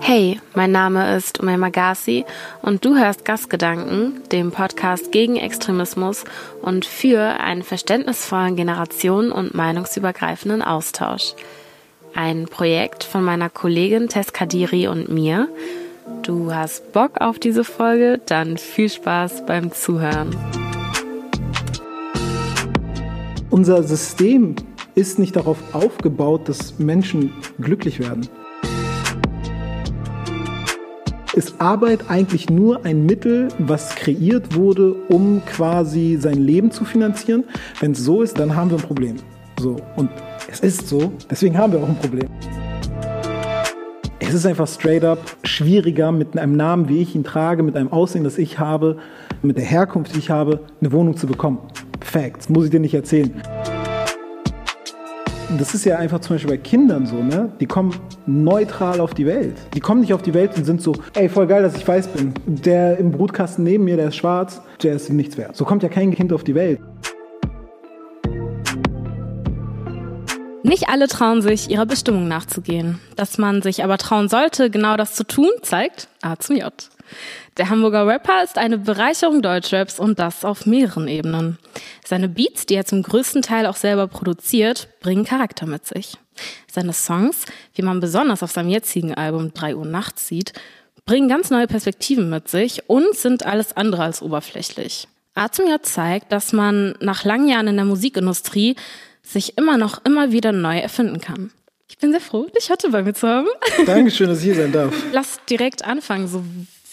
Hey, mein Name ist Umay Magasi und du hörst Gastgedanken, dem Podcast gegen Extremismus und für einen verständnisvollen Generationen- und meinungsübergreifenden Austausch. Ein Projekt von meiner Kollegin Tess Kadiri und mir. Du hast Bock auf diese Folge? Dann viel Spaß beim Zuhören. Unser System ist nicht darauf aufgebaut, dass Menschen glücklich werden. Ist Arbeit eigentlich nur ein Mittel, was kreiert wurde, um quasi sein Leben zu finanzieren? Wenn es so ist, dann haben wir ein Problem. So. Und es ist so, deswegen haben wir auch ein Problem. Es ist einfach straight up schwieriger, mit einem Namen, wie ich ihn trage, mit einem Aussehen, das ich habe, mit der Herkunft, die ich habe, eine Wohnung zu bekommen. Facts, muss ich dir nicht erzählen. Das ist ja einfach zum Beispiel bei Kindern so, ne? Die kommen neutral auf die Welt. Die kommen nicht auf die Welt und sind so, ey, voll geil, dass ich weiß bin. Der im Brutkasten neben mir, der ist schwarz, der ist nichts wert. So kommt ja kein Kind auf die Welt. Nicht alle trauen sich, ihrer Bestimmung nachzugehen. Dass man sich aber trauen sollte, genau das zu tun, zeigt A zum J. Der Hamburger Rapper ist eine Bereicherung Deutschraps und das auf mehreren Ebenen. Seine Beats, die er zum größten Teil auch selber produziert, bringen Charakter mit sich. Seine Songs, wie man besonders auf seinem jetzigen Album 3 Uhr nachts sieht, bringen ganz neue Perspektiven mit sich und sind alles andere als oberflächlich. A zum J zeigt, dass man nach langen Jahren in der Musikindustrie sich immer noch immer wieder neu erfinden kann. Ich bin sehr froh, dich heute bei mir zu haben. Dankeschön, dass ich hier sein darf. Lass direkt anfangen. So,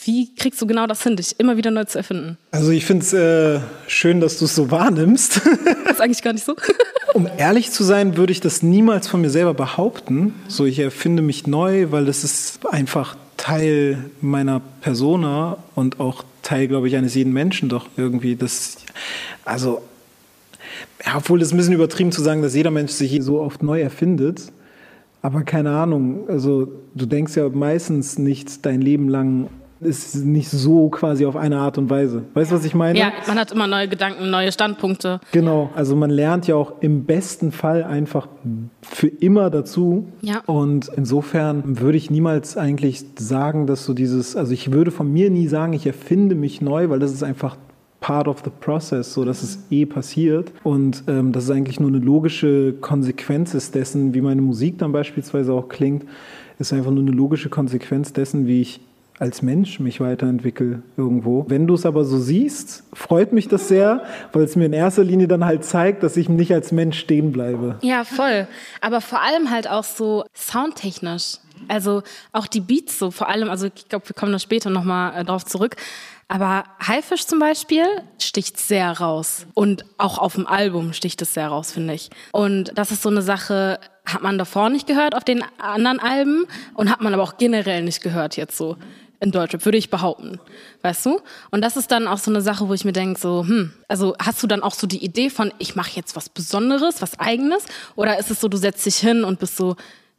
wie kriegst du genau das hin, dich immer wieder neu zu erfinden? Also ich finde es äh, schön, dass du es so wahrnimmst. Das ist eigentlich gar nicht so. Um ehrlich zu sein, würde ich das niemals von mir selber behaupten. So, ich erfinde mich neu, weil das ist einfach Teil meiner Persona und auch Teil, glaube ich, eines jeden Menschen doch irgendwie. Das, also ja, obwohl es ein bisschen übertrieben zu sagen, dass jeder Mensch sich so oft neu erfindet. Aber keine Ahnung, also du denkst ja meistens nicht dein Leben lang, ist nicht so quasi auf eine Art und Weise. Weißt du, was ich meine? Ja, man hat immer neue Gedanken, neue Standpunkte. Genau, also man lernt ja auch im besten Fall einfach für immer dazu. Ja. Und insofern würde ich niemals eigentlich sagen, dass so dieses, also ich würde von mir nie sagen, ich erfinde mich neu, weil das ist einfach part of the process, so dass es eh passiert und ähm, dass es eigentlich nur eine logische Konsequenz ist dessen, wie meine Musik dann beispielsweise auch klingt, ist einfach nur eine logische Konsequenz dessen, wie ich als Mensch mich weiterentwickle irgendwo. Wenn du es aber so siehst, freut mich das sehr, weil es mir in erster Linie dann halt zeigt, dass ich nicht als Mensch stehen bleibe. Ja, voll. Aber vor allem halt auch so soundtechnisch. Also auch die Beats so, vor allem, also ich glaube, wir kommen da später nochmal äh, drauf zurück. Aber Haifisch zum Beispiel sticht sehr raus. Und auch auf dem Album sticht es sehr raus, finde ich. Und das ist so eine Sache, hat man davor nicht gehört auf den anderen Alben und hat man aber auch generell nicht gehört jetzt so in Deutschrap, würde ich behaupten. Weißt du? Und das ist dann auch so eine Sache, wo ich mir denke, so, hm, also hast du dann auch so die Idee von, ich mache jetzt was Besonderes, was Eigenes? Oder ist es so, du setzt dich hin und bist so,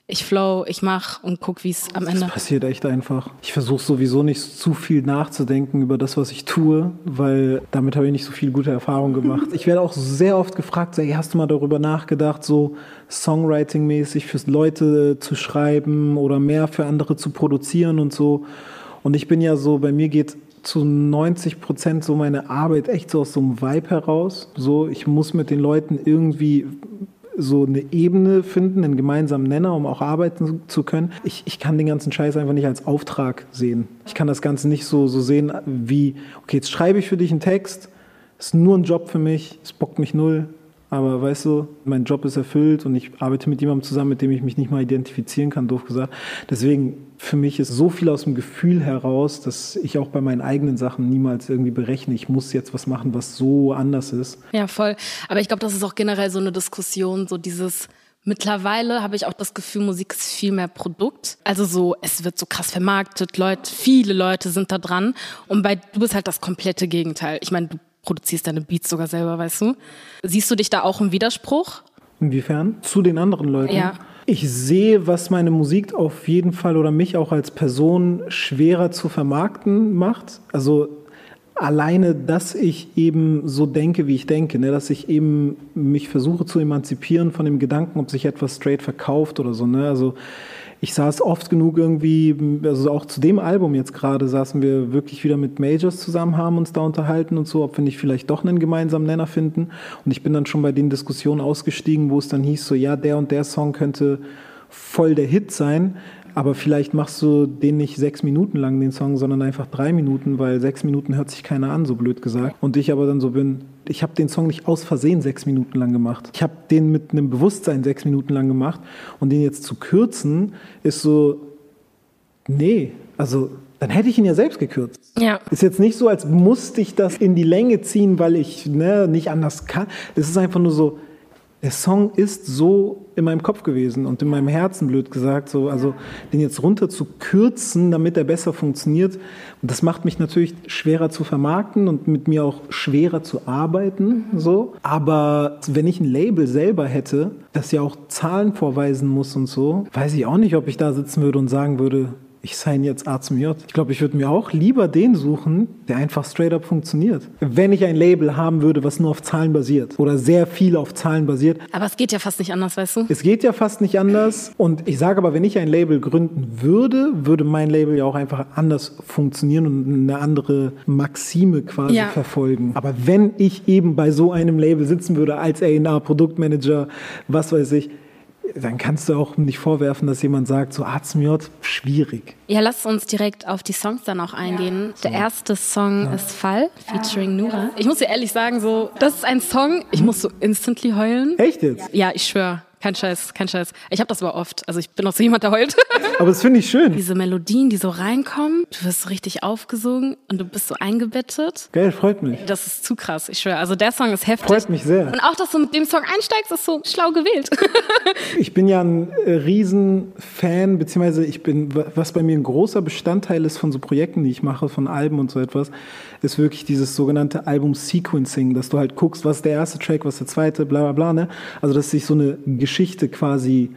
ich flow, ich mach und guck, wie es am Ende. Das passiert echt einfach. Ich versuche sowieso nicht zu viel nachzudenken über das, was ich tue, weil damit habe ich nicht so viel gute Erfahrungen gemacht. ich werde auch sehr oft gefragt, so, hey, hast du mal darüber nachgedacht, so Songwriting-mäßig fürs Leute zu schreiben oder mehr für andere zu produzieren und so. Und ich bin ja so, bei mir geht zu 90 Prozent so meine Arbeit echt so aus so einem Vibe heraus. So, ich muss mit den Leuten irgendwie so eine Ebene finden, einen gemeinsamen Nenner, um auch arbeiten zu können. Ich, ich kann den ganzen Scheiß einfach nicht als Auftrag sehen. Ich kann das Ganze nicht so, so sehen wie, okay, jetzt schreibe ich für dich einen Text, ist nur ein Job für mich, es bockt mich null, aber weißt du, mein Job ist erfüllt und ich arbeite mit jemandem zusammen, mit dem ich mich nicht mal identifizieren kann, doof gesagt. Deswegen, für mich ist so viel aus dem Gefühl heraus, dass ich auch bei meinen eigenen Sachen niemals irgendwie berechne, ich muss jetzt was machen, was so anders ist. Ja, voll. Aber ich glaube, das ist auch generell so eine Diskussion, so dieses, Mittlerweile habe ich auch das Gefühl, Musik ist viel mehr Produkt. Also so, es wird so krass vermarktet, Leute, viele Leute sind da dran. Und bei du bist halt das komplette Gegenteil. Ich meine, du produzierst deine Beats sogar selber, weißt du? Siehst du dich da auch im Widerspruch? Inwiefern? Zu den anderen Leuten? Ja. Ich sehe, was meine Musik auf jeden Fall oder mich auch als Person schwerer zu vermarkten macht. Also alleine, dass ich eben so denke, wie ich denke, ne? dass ich eben mich versuche zu emanzipieren von dem Gedanken, ob sich etwas straight verkauft oder so. Ne? Also ich saß oft genug irgendwie, also auch zu dem Album jetzt gerade saßen wir wirklich wieder mit Majors zusammen, haben uns da unterhalten und so, ob wir nicht vielleicht doch einen gemeinsamen Nenner finden. Und ich bin dann schon bei den Diskussionen ausgestiegen, wo es dann hieß, so ja, der und der Song könnte voll der Hit sein. Aber vielleicht machst du den nicht sechs Minuten lang, den Song, sondern einfach drei Minuten, weil sechs Minuten hört sich keiner an, so blöd gesagt. Und ich aber dann so bin, ich habe den Song nicht aus Versehen sechs Minuten lang gemacht. Ich habe den mit einem Bewusstsein sechs Minuten lang gemacht. Und den jetzt zu kürzen, ist so, nee, also dann hätte ich ihn ja selbst gekürzt. Ja. Ist jetzt nicht so, als musste ich das in die Länge ziehen, weil ich ne, nicht anders kann. Es ist einfach nur so, der Song ist so in meinem Kopf gewesen und in meinem Herzen, blöd gesagt. So, also den jetzt runter zu kürzen, damit er besser funktioniert. Und das macht mich natürlich schwerer zu vermarkten und mit mir auch schwerer zu arbeiten. So. Aber wenn ich ein Label selber hätte, das ja auch Zahlen vorweisen muss und so, weiß ich auch nicht, ob ich da sitzen würde und sagen würde, ich sign jetzt A zum J. Ich glaube, ich würde mir auch lieber den suchen, der einfach straight up funktioniert. Wenn ich ein Label haben würde, was nur auf Zahlen basiert oder sehr viel auf Zahlen basiert. Aber es geht ja fast nicht anders, weißt du? Es geht ja fast nicht anders. Und ich sage aber, wenn ich ein Label gründen würde, würde mein Label ja auch einfach anders funktionieren und eine andere Maxime quasi ja. verfolgen. Aber wenn ich eben bei so einem Label sitzen würde als A&R Produktmanager, was weiß ich, dann kannst du auch nicht vorwerfen, dass jemand sagt, so Arzmiot, schwierig. Ja, lass uns direkt auf die Songs dann auch eingehen. Ja. Der erste Song ja. ist Fall, featuring Nura. Ich muss dir ehrlich sagen, so, das ist ein Song, ich muss so instantly heulen. Echt jetzt? Ja, ich schwöre. Kein Scheiß, kein Scheiß. Ich habe das aber oft. Also ich bin auch so jemand, der heult. Aber das finde ich schön. Diese Melodien, die so reinkommen, du wirst so richtig aufgesogen und du bist so eingebettet. Geil, freut mich. Das ist zu krass, ich schwöre. Also der Song ist heftig. Freut mich sehr. Und auch, dass du mit dem Song einsteigst, ist so schlau gewählt. ich bin ja ein äh, Riesenfan, beziehungsweise ich bin, was bei mir ein großer Bestandteil ist von so Projekten, die ich mache, von Alben und so etwas, ist wirklich dieses sogenannte Album-Sequencing, dass du halt guckst, was ist der erste Track, was ist der zweite, bla bla bla. Ne? Also, dass sich so eine Geschichte quasi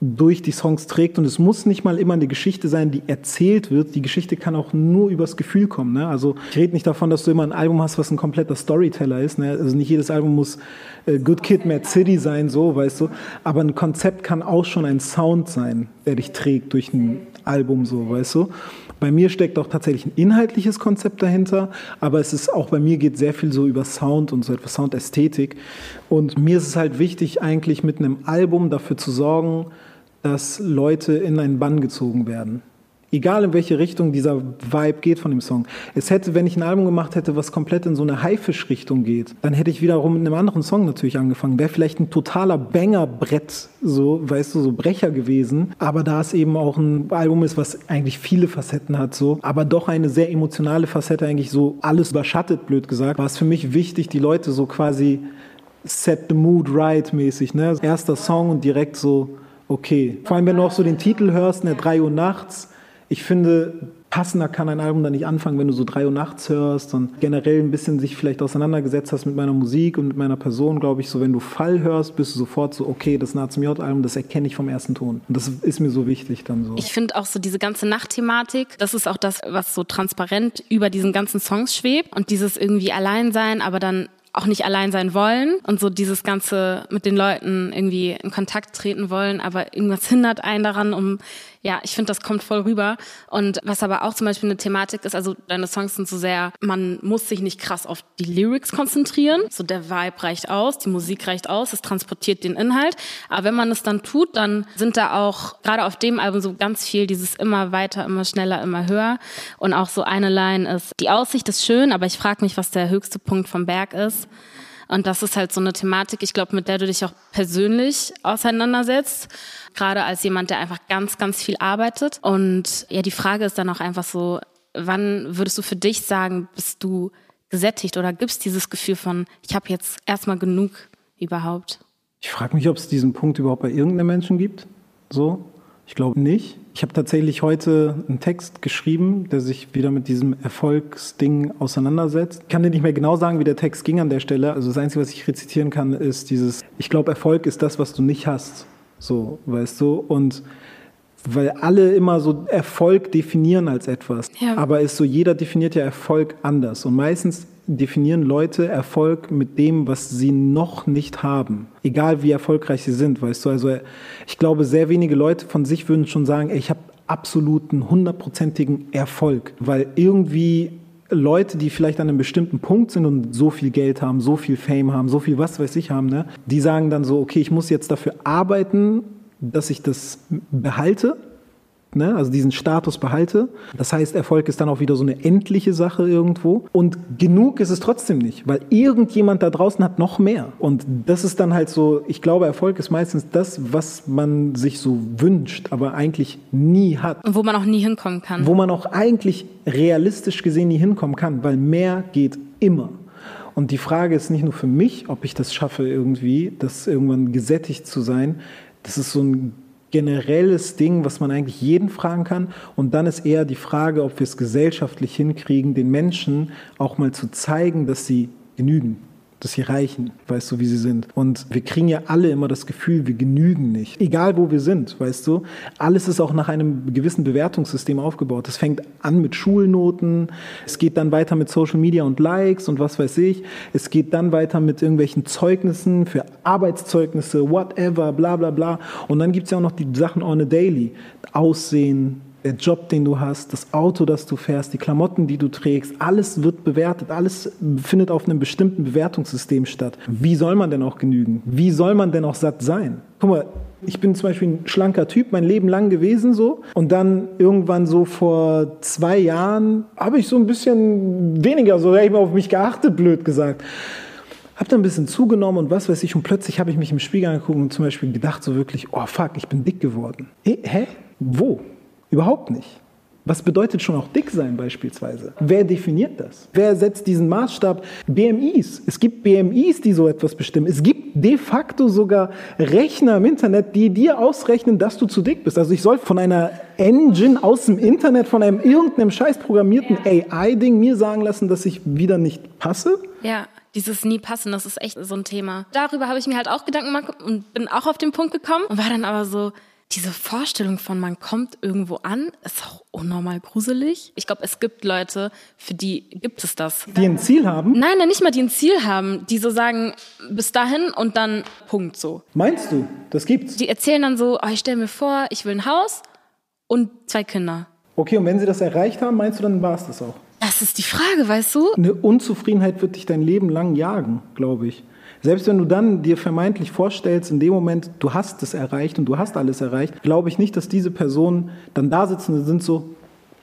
durch die Songs trägt und es muss nicht mal immer eine Geschichte sein, die erzählt wird. Die Geschichte kann auch nur übers Gefühl kommen. Ne? Also ich rede nicht davon, dass du immer ein Album hast, was ein kompletter Storyteller ist. Ne? Also nicht jedes Album muss äh, Good Kid, Mad City sein, so, weißt du. Aber ein Konzept kann auch schon ein Sound sein, der dich trägt durch ein Album, so, weißt du. Bei mir steckt auch tatsächlich ein inhaltliches Konzept dahinter, aber es ist auch bei mir geht sehr viel so über Sound und so etwas Soundästhetik. Und mir ist es halt wichtig, eigentlich mit einem Album dafür zu sorgen, dass Leute in einen Bann gezogen werden. Egal in welche Richtung dieser Vibe geht von dem Song. Es hätte, wenn ich ein Album gemacht hätte, was komplett in so eine Haifisch-Richtung geht, dann hätte ich wiederum mit einem anderen Song natürlich angefangen. Wäre vielleicht ein totaler Banger-Brett, so, weißt du, so Brecher gewesen. Aber da es eben auch ein Album ist, was eigentlich viele Facetten hat, so, aber doch eine sehr emotionale Facette, eigentlich so alles überschattet, blöd gesagt, war es für mich wichtig, die Leute so quasi set the mood right mäßig, ne? Erster Song und direkt so, okay. Vor allem, wenn du auch so den Titel hörst, ne, 3 Uhr nachts, ich finde, passender kann ein Album dann nicht anfangen, wenn du so drei Uhr nachts hörst und generell ein bisschen sich vielleicht auseinandergesetzt hast mit meiner Musik und mit meiner Person, glaube ich, so wenn du Fall hörst, bist du sofort so, okay, das Nazim J-Album, das erkenne ich vom ersten Ton. Und das ist mir so wichtig dann so. Ich finde auch so diese ganze Nachtthematik, das ist auch das, was so transparent über diesen ganzen Songs schwebt und dieses irgendwie Alleinsein, aber dann auch nicht allein sein wollen und so dieses ganze mit den Leuten irgendwie in Kontakt treten wollen, aber irgendwas hindert einen daran, um ja, ich finde, das kommt voll rüber. Und was aber auch zum Beispiel eine Thematik ist, also deine Songs sind so sehr, man muss sich nicht krass auf die Lyrics konzentrieren. So der Vibe reicht aus, die Musik reicht aus, es transportiert den Inhalt. Aber wenn man es dann tut, dann sind da auch gerade auf dem Album so ganz viel dieses immer weiter, immer schneller, immer höher. Und auch so eine Line ist, die Aussicht ist schön, aber ich frage mich, was der höchste Punkt vom Berg ist. Und das ist halt so eine Thematik, ich glaube, mit der du dich auch persönlich auseinandersetzt gerade als jemand, der einfach ganz, ganz viel arbeitet. Und ja, die Frage ist dann auch einfach so, wann würdest du für dich sagen, bist du gesättigt oder gibst dieses Gefühl von, ich habe jetzt erstmal genug überhaupt? Ich frage mich, ob es diesen Punkt überhaupt bei irgendeinem Menschen gibt. So, ich glaube nicht. Ich habe tatsächlich heute einen Text geschrieben, der sich wieder mit diesem Erfolgsding auseinandersetzt. Ich kann dir nicht mehr genau sagen, wie der Text ging an der Stelle. Also das Einzige, was ich rezitieren kann, ist dieses, ich glaube, Erfolg ist das, was du nicht hast. So, weißt du? Und weil alle immer so Erfolg definieren als etwas. Ja. Aber ist so, jeder definiert ja Erfolg anders. Und meistens definieren Leute Erfolg mit dem, was sie noch nicht haben. Egal wie erfolgreich sie sind, weißt du. Also ich glaube, sehr wenige Leute von sich würden schon sagen, ey, ich habe absoluten, hundertprozentigen Erfolg. Weil irgendwie Leute, die vielleicht an einem bestimmten Punkt sind und so viel Geld haben, so viel Fame haben, so viel was weiß ich haben, ne, die sagen dann so, okay, ich muss jetzt dafür arbeiten, dass ich das behalte ne? also diesen Status behalte. Das heißt, Erfolg ist dann auch wieder so eine endliche Sache irgendwo. Und genug ist es trotzdem nicht, weil irgendjemand da draußen hat noch mehr. Und das ist dann halt so, ich glaube, Erfolg ist meistens das, was man sich so wünscht, aber eigentlich nie hat. Und wo man auch nie hinkommen kann. Wo man auch eigentlich realistisch gesehen nie hinkommen kann, weil mehr geht immer. Und die Frage ist nicht nur für mich, ob ich das schaffe irgendwie, das irgendwann gesättigt zu sein. Das ist so ein generelles Ding, was man eigentlich jeden fragen kann. Und dann ist eher die Frage, ob wir es gesellschaftlich hinkriegen, den Menschen auch mal zu zeigen, dass sie genügen dass sie reichen, weißt du, wie sie sind. Und wir kriegen ja alle immer das Gefühl, wir genügen nicht. Egal wo wir sind, weißt du. Alles ist auch nach einem gewissen Bewertungssystem aufgebaut. Das fängt an mit Schulnoten, es geht dann weiter mit Social Media und Likes und was weiß ich. Es geht dann weiter mit irgendwelchen Zeugnissen für Arbeitszeugnisse, whatever, bla bla bla. Und dann gibt es ja auch noch die Sachen on a daily. Aussehen, Job, den du hast, das Auto, das du fährst, die Klamotten, die du trägst, alles wird bewertet, alles findet auf einem bestimmten Bewertungssystem statt. Wie soll man denn auch genügen? Wie soll man denn auch satt sein? Guck mal, ich bin zum Beispiel ein schlanker Typ, mein Leben lang gewesen so. Und dann irgendwann so vor zwei Jahren habe ich so ein bisschen weniger so eben auf mich geachtet, blöd gesagt. Hab dann ein bisschen zugenommen und was weiß ich. Und plötzlich habe ich mich im Spiegel angeguckt und zum Beispiel gedacht so wirklich, oh fuck, ich bin dick geworden. Hä? Wo? Überhaupt nicht. Was bedeutet schon auch dick sein beispielsweise? Wer definiert das? Wer setzt diesen Maßstab? BMIs. Es gibt BMIs, die so etwas bestimmen. Es gibt de facto sogar Rechner im Internet, die dir ausrechnen, dass du zu dick bist. Also ich soll von einer Engine aus dem Internet, von einem irgendeinem scheiß programmierten ja. AI-Ding mir sagen lassen, dass ich wieder nicht passe? Ja. Dieses nie passen, das ist echt so ein Thema. Darüber habe ich mir halt auch Gedanken gemacht und bin auch auf den Punkt gekommen und war dann aber so, diese Vorstellung von man kommt irgendwo an, ist auch unnormal gruselig. Ich glaube, es gibt Leute, für die gibt es das. Die ein Ziel haben? Nein, nicht mal die ein Ziel haben, die so sagen, bis dahin und dann Punkt so. Meinst du, das gibt's? Die erzählen dann so, oh, ich stelle mir vor, ich will ein Haus und zwei Kinder. Okay, und wenn sie das erreicht haben, meinst du, dann war es das auch? Das ist die Frage, weißt du? Eine Unzufriedenheit wird dich dein Leben lang jagen, glaube ich. Selbst wenn du dann dir vermeintlich vorstellst, in dem Moment, du hast es erreicht und du hast alles erreicht, glaube ich nicht, dass diese Personen dann da sitzen und sind so,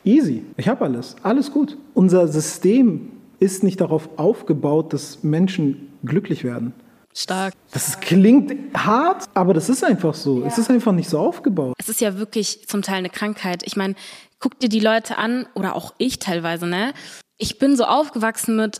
easy, ich habe alles, alles gut. Unser System ist nicht darauf aufgebaut, dass Menschen glücklich werden. Stark. Das klingt hart, aber das ist einfach so. Ja. Es ist einfach nicht so aufgebaut. Es ist ja wirklich zum Teil eine Krankheit. Ich meine, guck dir die Leute an oder auch ich teilweise, ne? Ich bin so aufgewachsen mit,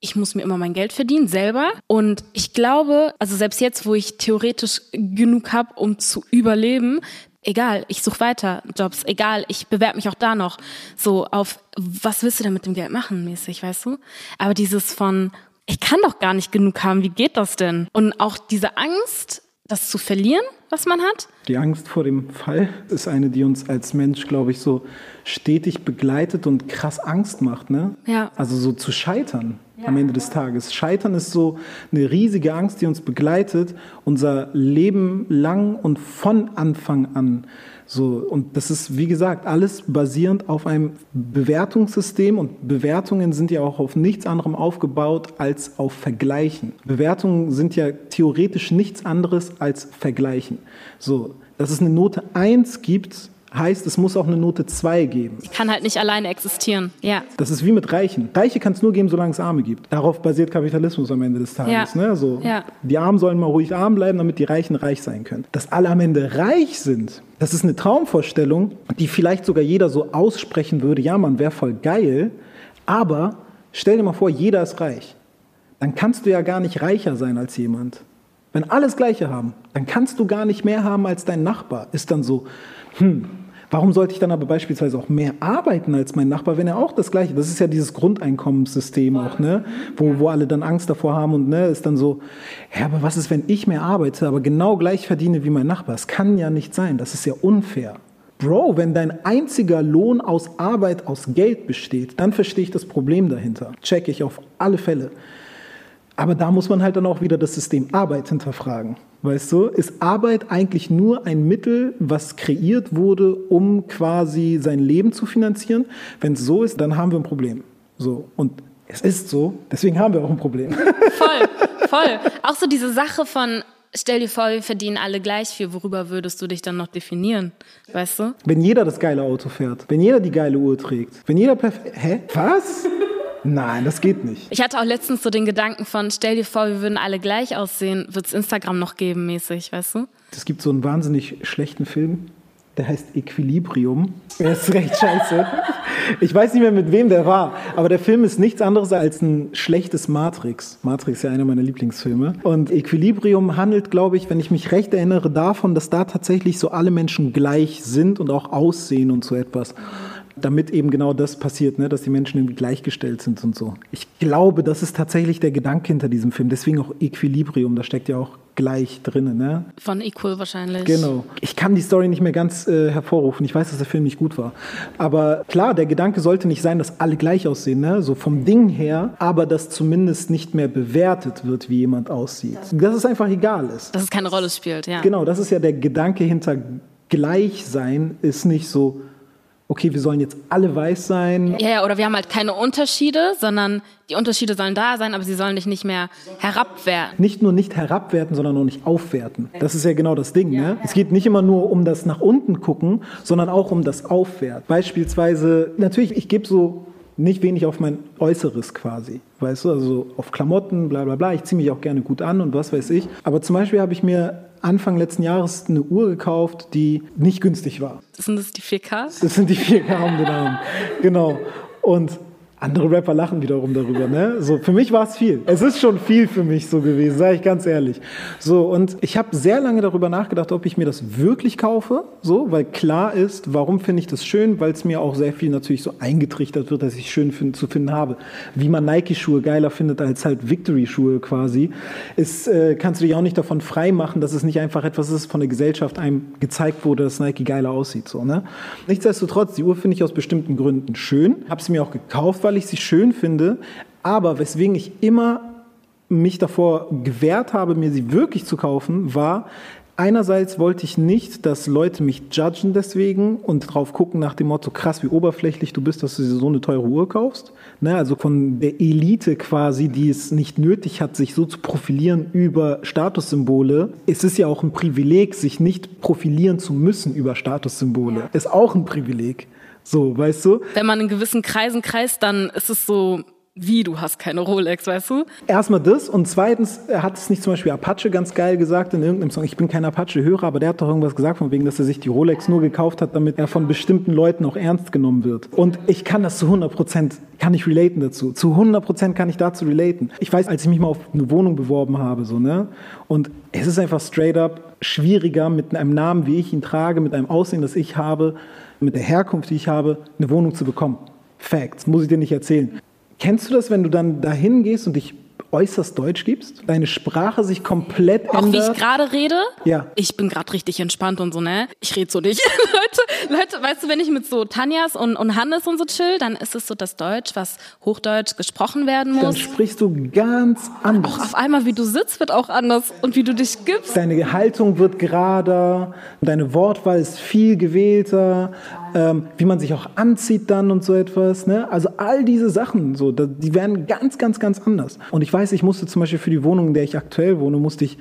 ich muss mir immer mein Geld verdienen selber. Und ich glaube, also selbst jetzt, wo ich theoretisch genug habe, um zu überleben, egal, ich suche weiter Jobs, egal, ich bewerbe mich auch da noch so auf, was willst du denn mit dem Geld machen, mäßig, weißt du? Aber dieses von, ich kann doch gar nicht genug haben, wie geht das denn? Und auch diese Angst, das zu verlieren, was man hat. Die Angst vor dem Fall ist eine, die uns als Mensch, glaube ich, so stetig begleitet und krass Angst macht, ne? Ja. Also so zu scheitern. Am Ende des Tages. Scheitern ist so eine riesige Angst, die uns begleitet, unser Leben lang und von Anfang an. So, und das ist, wie gesagt, alles basierend auf einem Bewertungssystem und Bewertungen sind ja auch auf nichts anderem aufgebaut als auf Vergleichen. Bewertungen sind ja theoretisch nichts anderes als Vergleichen. So, dass es eine Note 1 gibt, heißt, es muss auch eine Note 2 geben. Die kann halt nicht alleine existieren. Ja. Das ist wie mit Reichen. Reiche kann es nur geben, solange es Arme gibt. Darauf basiert Kapitalismus am Ende des Tages. Ja. Ne? So, ja. Die Armen sollen mal ruhig arm bleiben, damit die Reichen reich sein können. Dass alle am Ende reich sind, das ist eine Traumvorstellung, die vielleicht sogar jeder so aussprechen würde, ja, man wäre voll geil, aber stell dir mal vor, jeder ist reich. Dann kannst du ja gar nicht reicher sein als jemand. Wenn alles Gleiche haben, dann kannst du gar nicht mehr haben als dein Nachbar. Ist dann so, hm, Warum sollte ich dann aber beispielsweise auch mehr arbeiten als mein Nachbar, wenn er auch das Gleiche, das ist ja dieses Grundeinkommenssystem auch, ne, wo, wo alle dann Angst davor haben und ne, ist dann so, ja, aber was ist, wenn ich mehr arbeite, aber genau gleich verdiene wie mein Nachbar? Das kann ja nicht sein, das ist ja unfair. Bro, wenn dein einziger Lohn aus Arbeit, aus Geld besteht, dann verstehe ich das Problem dahinter. Check ich auf alle Fälle. Aber da muss man halt dann auch wieder das System Arbeit hinterfragen. Weißt du, ist Arbeit eigentlich nur ein Mittel, was kreiert wurde, um quasi sein Leben zu finanzieren? Wenn es so ist, dann haben wir ein Problem. So. Und es ist so, deswegen haben wir auch ein Problem. Voll, voll. Auch so diese Sache von, stell dir vor, wir verdienen alle gleich viel, worüber würdest du dich dann noch definieren? Weißt du? Wenn jeder das geile Auto fährt, wenn jeder die geile Uhr trägt, wenn jeder perfekt. Hä? Was? Nein, das geht nicht. Ich hatte auch letztens so den Gedanken von, stell dir vor, wir würden alle gleich aussehen, wird es Instagram noch geben, mäßig, weißt du? Es gibt so einen wahnsinnig schlechten Film, der heißt Equilibrium. Der ist recht scheiße. Ich weiß nicht mehr, mit wem der war, aber der Film ist nichts anderes als ein schlechtes Matrix. Matrix ist ja einer meiner Lieblingsfilme. Und Equilibrium handelt, glaube ich, wenn ich mich recht erinnere, davon, dass da tatsächlich so alle Menschen gleich sind und auch aussehen und so etwas damit eben genau das passiert, ne, dass die Menschen irgendwie gleichgestellt sind und so. Ich glaube, das ist tatsächlich der Gedanke hinter diesem Film. Deswegen auch Equilibrium, da steckt ja auch gleich drin. Ne? Von Equal wahrscheinlich. Genau. Ich kann die Story nicht mehr ganz äh, hervorrufen. Ich weiß, dass der Film nicht gut war. Aber klar, der Gedanke sollte nicht sein, dass alle gleich aussehen, ne? so vom Ding her, aber dass zumindest nicht mehr bewertet wird, wie jemand aussieht. Dass es einfach egal ist. Dass es keine Rolle spielt, ja. Genau, das ist ja der Gedanke hinter Gleichsein, ist nicht so, okay, wir sollen jetzt alle weiß sein. Ja, ja, oder wir haben halt keine Unterschiede, sondern die Unterschiede sollen da sein, aber sie sollen dich nicht mehr herabwerten. Nicht nur nicht herabwerten, sondern auch nicht aufwerten. Das ist ja genau das Ding. Ne? Es geht nicht immer nur um das nach unten gucken, sondern auch um das Aufwerten. Beispielsweise, natürlich, ich gebe so nicht wenig auf mein Äußeres quasi. Weißt du, also auf Klamotten, bla bla bla. Ich ziehe mich auch gerne gut an und was weiß ich. Aber zum Beispiel habe ich mir Anfang letzten Jahres eine Uhr gekauft, die nicht günstig war. Sind das die 4K? Das sind die 4K um den Arm. Genau. Und andere Rapper lachen wiederum darüber, ne? So, für mich war es viel. Es ist schon viel für mich so gewesen, sage ich ganz ehrlich. So, und ich habe sehr lange darüber nachgedacht, ob ich mir das wirklich kaufe, so, weil klar ist, warum finde ich das schön, weil es mir auch sehr viel natürlich so eingetrichtert wird, dass ich schön find, zu finden habe. Wie man Nike-Schuhe geiler findet als halt Victory-Schuhe quasi, ist, äh, kannst du dich auch nicht davon frei machen, dass es nicht einfach etwas ist, von der Gesellschaft einem gezeigt wurde, dass Nike geiler aussieht, so, ne? Nichtsdestotrotz, die Uhr finde ich aus bestimmten Gründen schön, habe sie mir auch gekauft, weil weil ich sie schön finde, aber weswegen ich immer mich davor gewehrt habe, mir sie wirklich zu kaufen, war, einerseits wollte ich nicht, dass Leute mich judgen deswegen und drauf gucken nach dem Motto, krass, wie oberflächlich du bist, dass du so eine teure Uhr kaufst. Ne, also von der Elite quasi, die es nicht nötig hat, sich so zu profilieren über Statussymbole. Es ist ja auch ein Privileg, sich nicht profilieren zu müssen über Statussymbole. Ist auch ein Privileg. So, weißt du? Wenn man in gewissen Kreisen kreist, dann ist es so, wie du hast keine Rolex, weißt du? Erstmal das und zweitens hat es nicht zum Beispiel Apache ganz geil gesagt in irgendeinem Song. Ich bin kein Apache-Hörer, aber der hat doch irgendwas gesagt von wegen, dass er sich die Rolex nur gekauft hat, damit er von bestimmten Leuten auch ernst genommen wird. Und ich kann das zu 100 Prozent, kann ich relaten dazu. Zu 100 Prozent kann ich dazu relaten. Ich weiß, als ich mich mal auf eine Wohnung beworben habe, so, ne? Und es ist einfach straight up schwieriger mit einem Namen, wie ich ihn trage, mit einem Aussehen, das ich habe, mit der Herkunft, die ich habe, eine Wohnung zu bekommen. Facts, muss ich dir nicht erzählen. Kennst du das, wenn du dann dahin gehst und dich äußerst deutsch gibst, deine Sprache sich komplett Auch ändert. wie ich gerade rede? Ja. Ich bin gerade richtig entspannt und so, ne? Ich rede so nicht. Leute, Leute, weißt du, wenn ich mit so Tanjas und, und Hannes und so chill, dann ist es so das Deutsch, was Hochdeutsch gesprochen werden Dann muss. sprichst du ganz anders. Auch auf einmal, wie du sitzt, wird auch anders und wie du dich gibst. Deine Haltung wird gerader, deine Wortwahl ist viel gewählter, ähm, wie man sich auch anzieht dann und so etwas. Ne? Also all diese Sachen, so, die werden ganz, ganz, ganz anders. Und ich weiß, ich musste zum Beispiel für die Wohnung, in der ich aktuell wohne, musste ich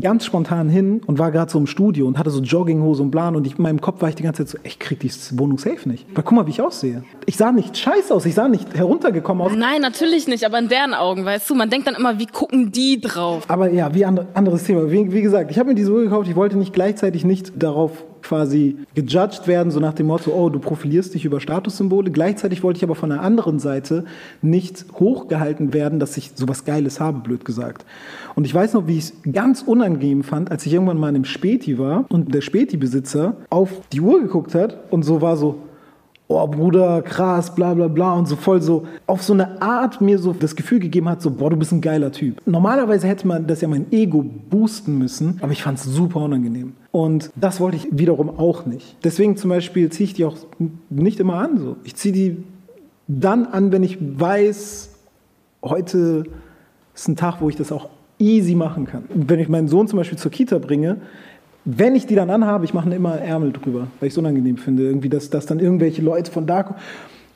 ganz spontan hin und war gerade so im Studio und hatte so Jogginghose und Plan und ich, in meinem Kopf war ich die ganze Zeit so, ich krieg die Wohnung safe nicht. Weil guck mal, wie ich aussehe. Ich sah nicht scheiße aus, ich sah nicht heruntergekommen aus. Nein, natürlich nicht, aber in deren Augen, weißt du, man denkt dann immer, wie gucken die drauf? Aber ja, wie andre, anderes Thema. Wie, wie gesagt, ich habe mir diese Uhr gekauft, ich wollte nicht gleichzeitig nicht darauf quasi gejudged werden, so nach dem Motto, oh, du profilierst dich über Statussymbole. Gleichzeitig wollte ich aber von der anderen Seite nicht hochgehalten werden, dass ich sowas Geiles habe, blöd gesagt. Und ich weiß noch, wie ich es ganz unangenehm fand, als ich irgendwann mal in einem Späti war und der Späti-Besitzer auf die Uhr geguckt hat und so war so, oh Bruder, krass, bla bla bla und so voll so auf so eine Art mir so das Gefühl gegeben hat, so, boah, du bist ein geiler Typ. Normalerweise hätte man das ja mein Ego boosten müssen, aber ich fand es super unangenehm. Und das wollte ich wiederum auch nicht. Deswegen zum Beispiel ziehe ich die auch nicht immer an. So. Ich ziehe die dann an, wenn ich weiß, heute ist ein Tag, wo ich das auch easy machen kann. Wenn ich meinen Sohn zum Beispiel zur Kita bringe, wenn ich die dann anhabe, ich mache immer Ärmel drüber, weil ich es unangenehm finde, irgendwie, dass, dass dann irgendwelche Leute von da kommen.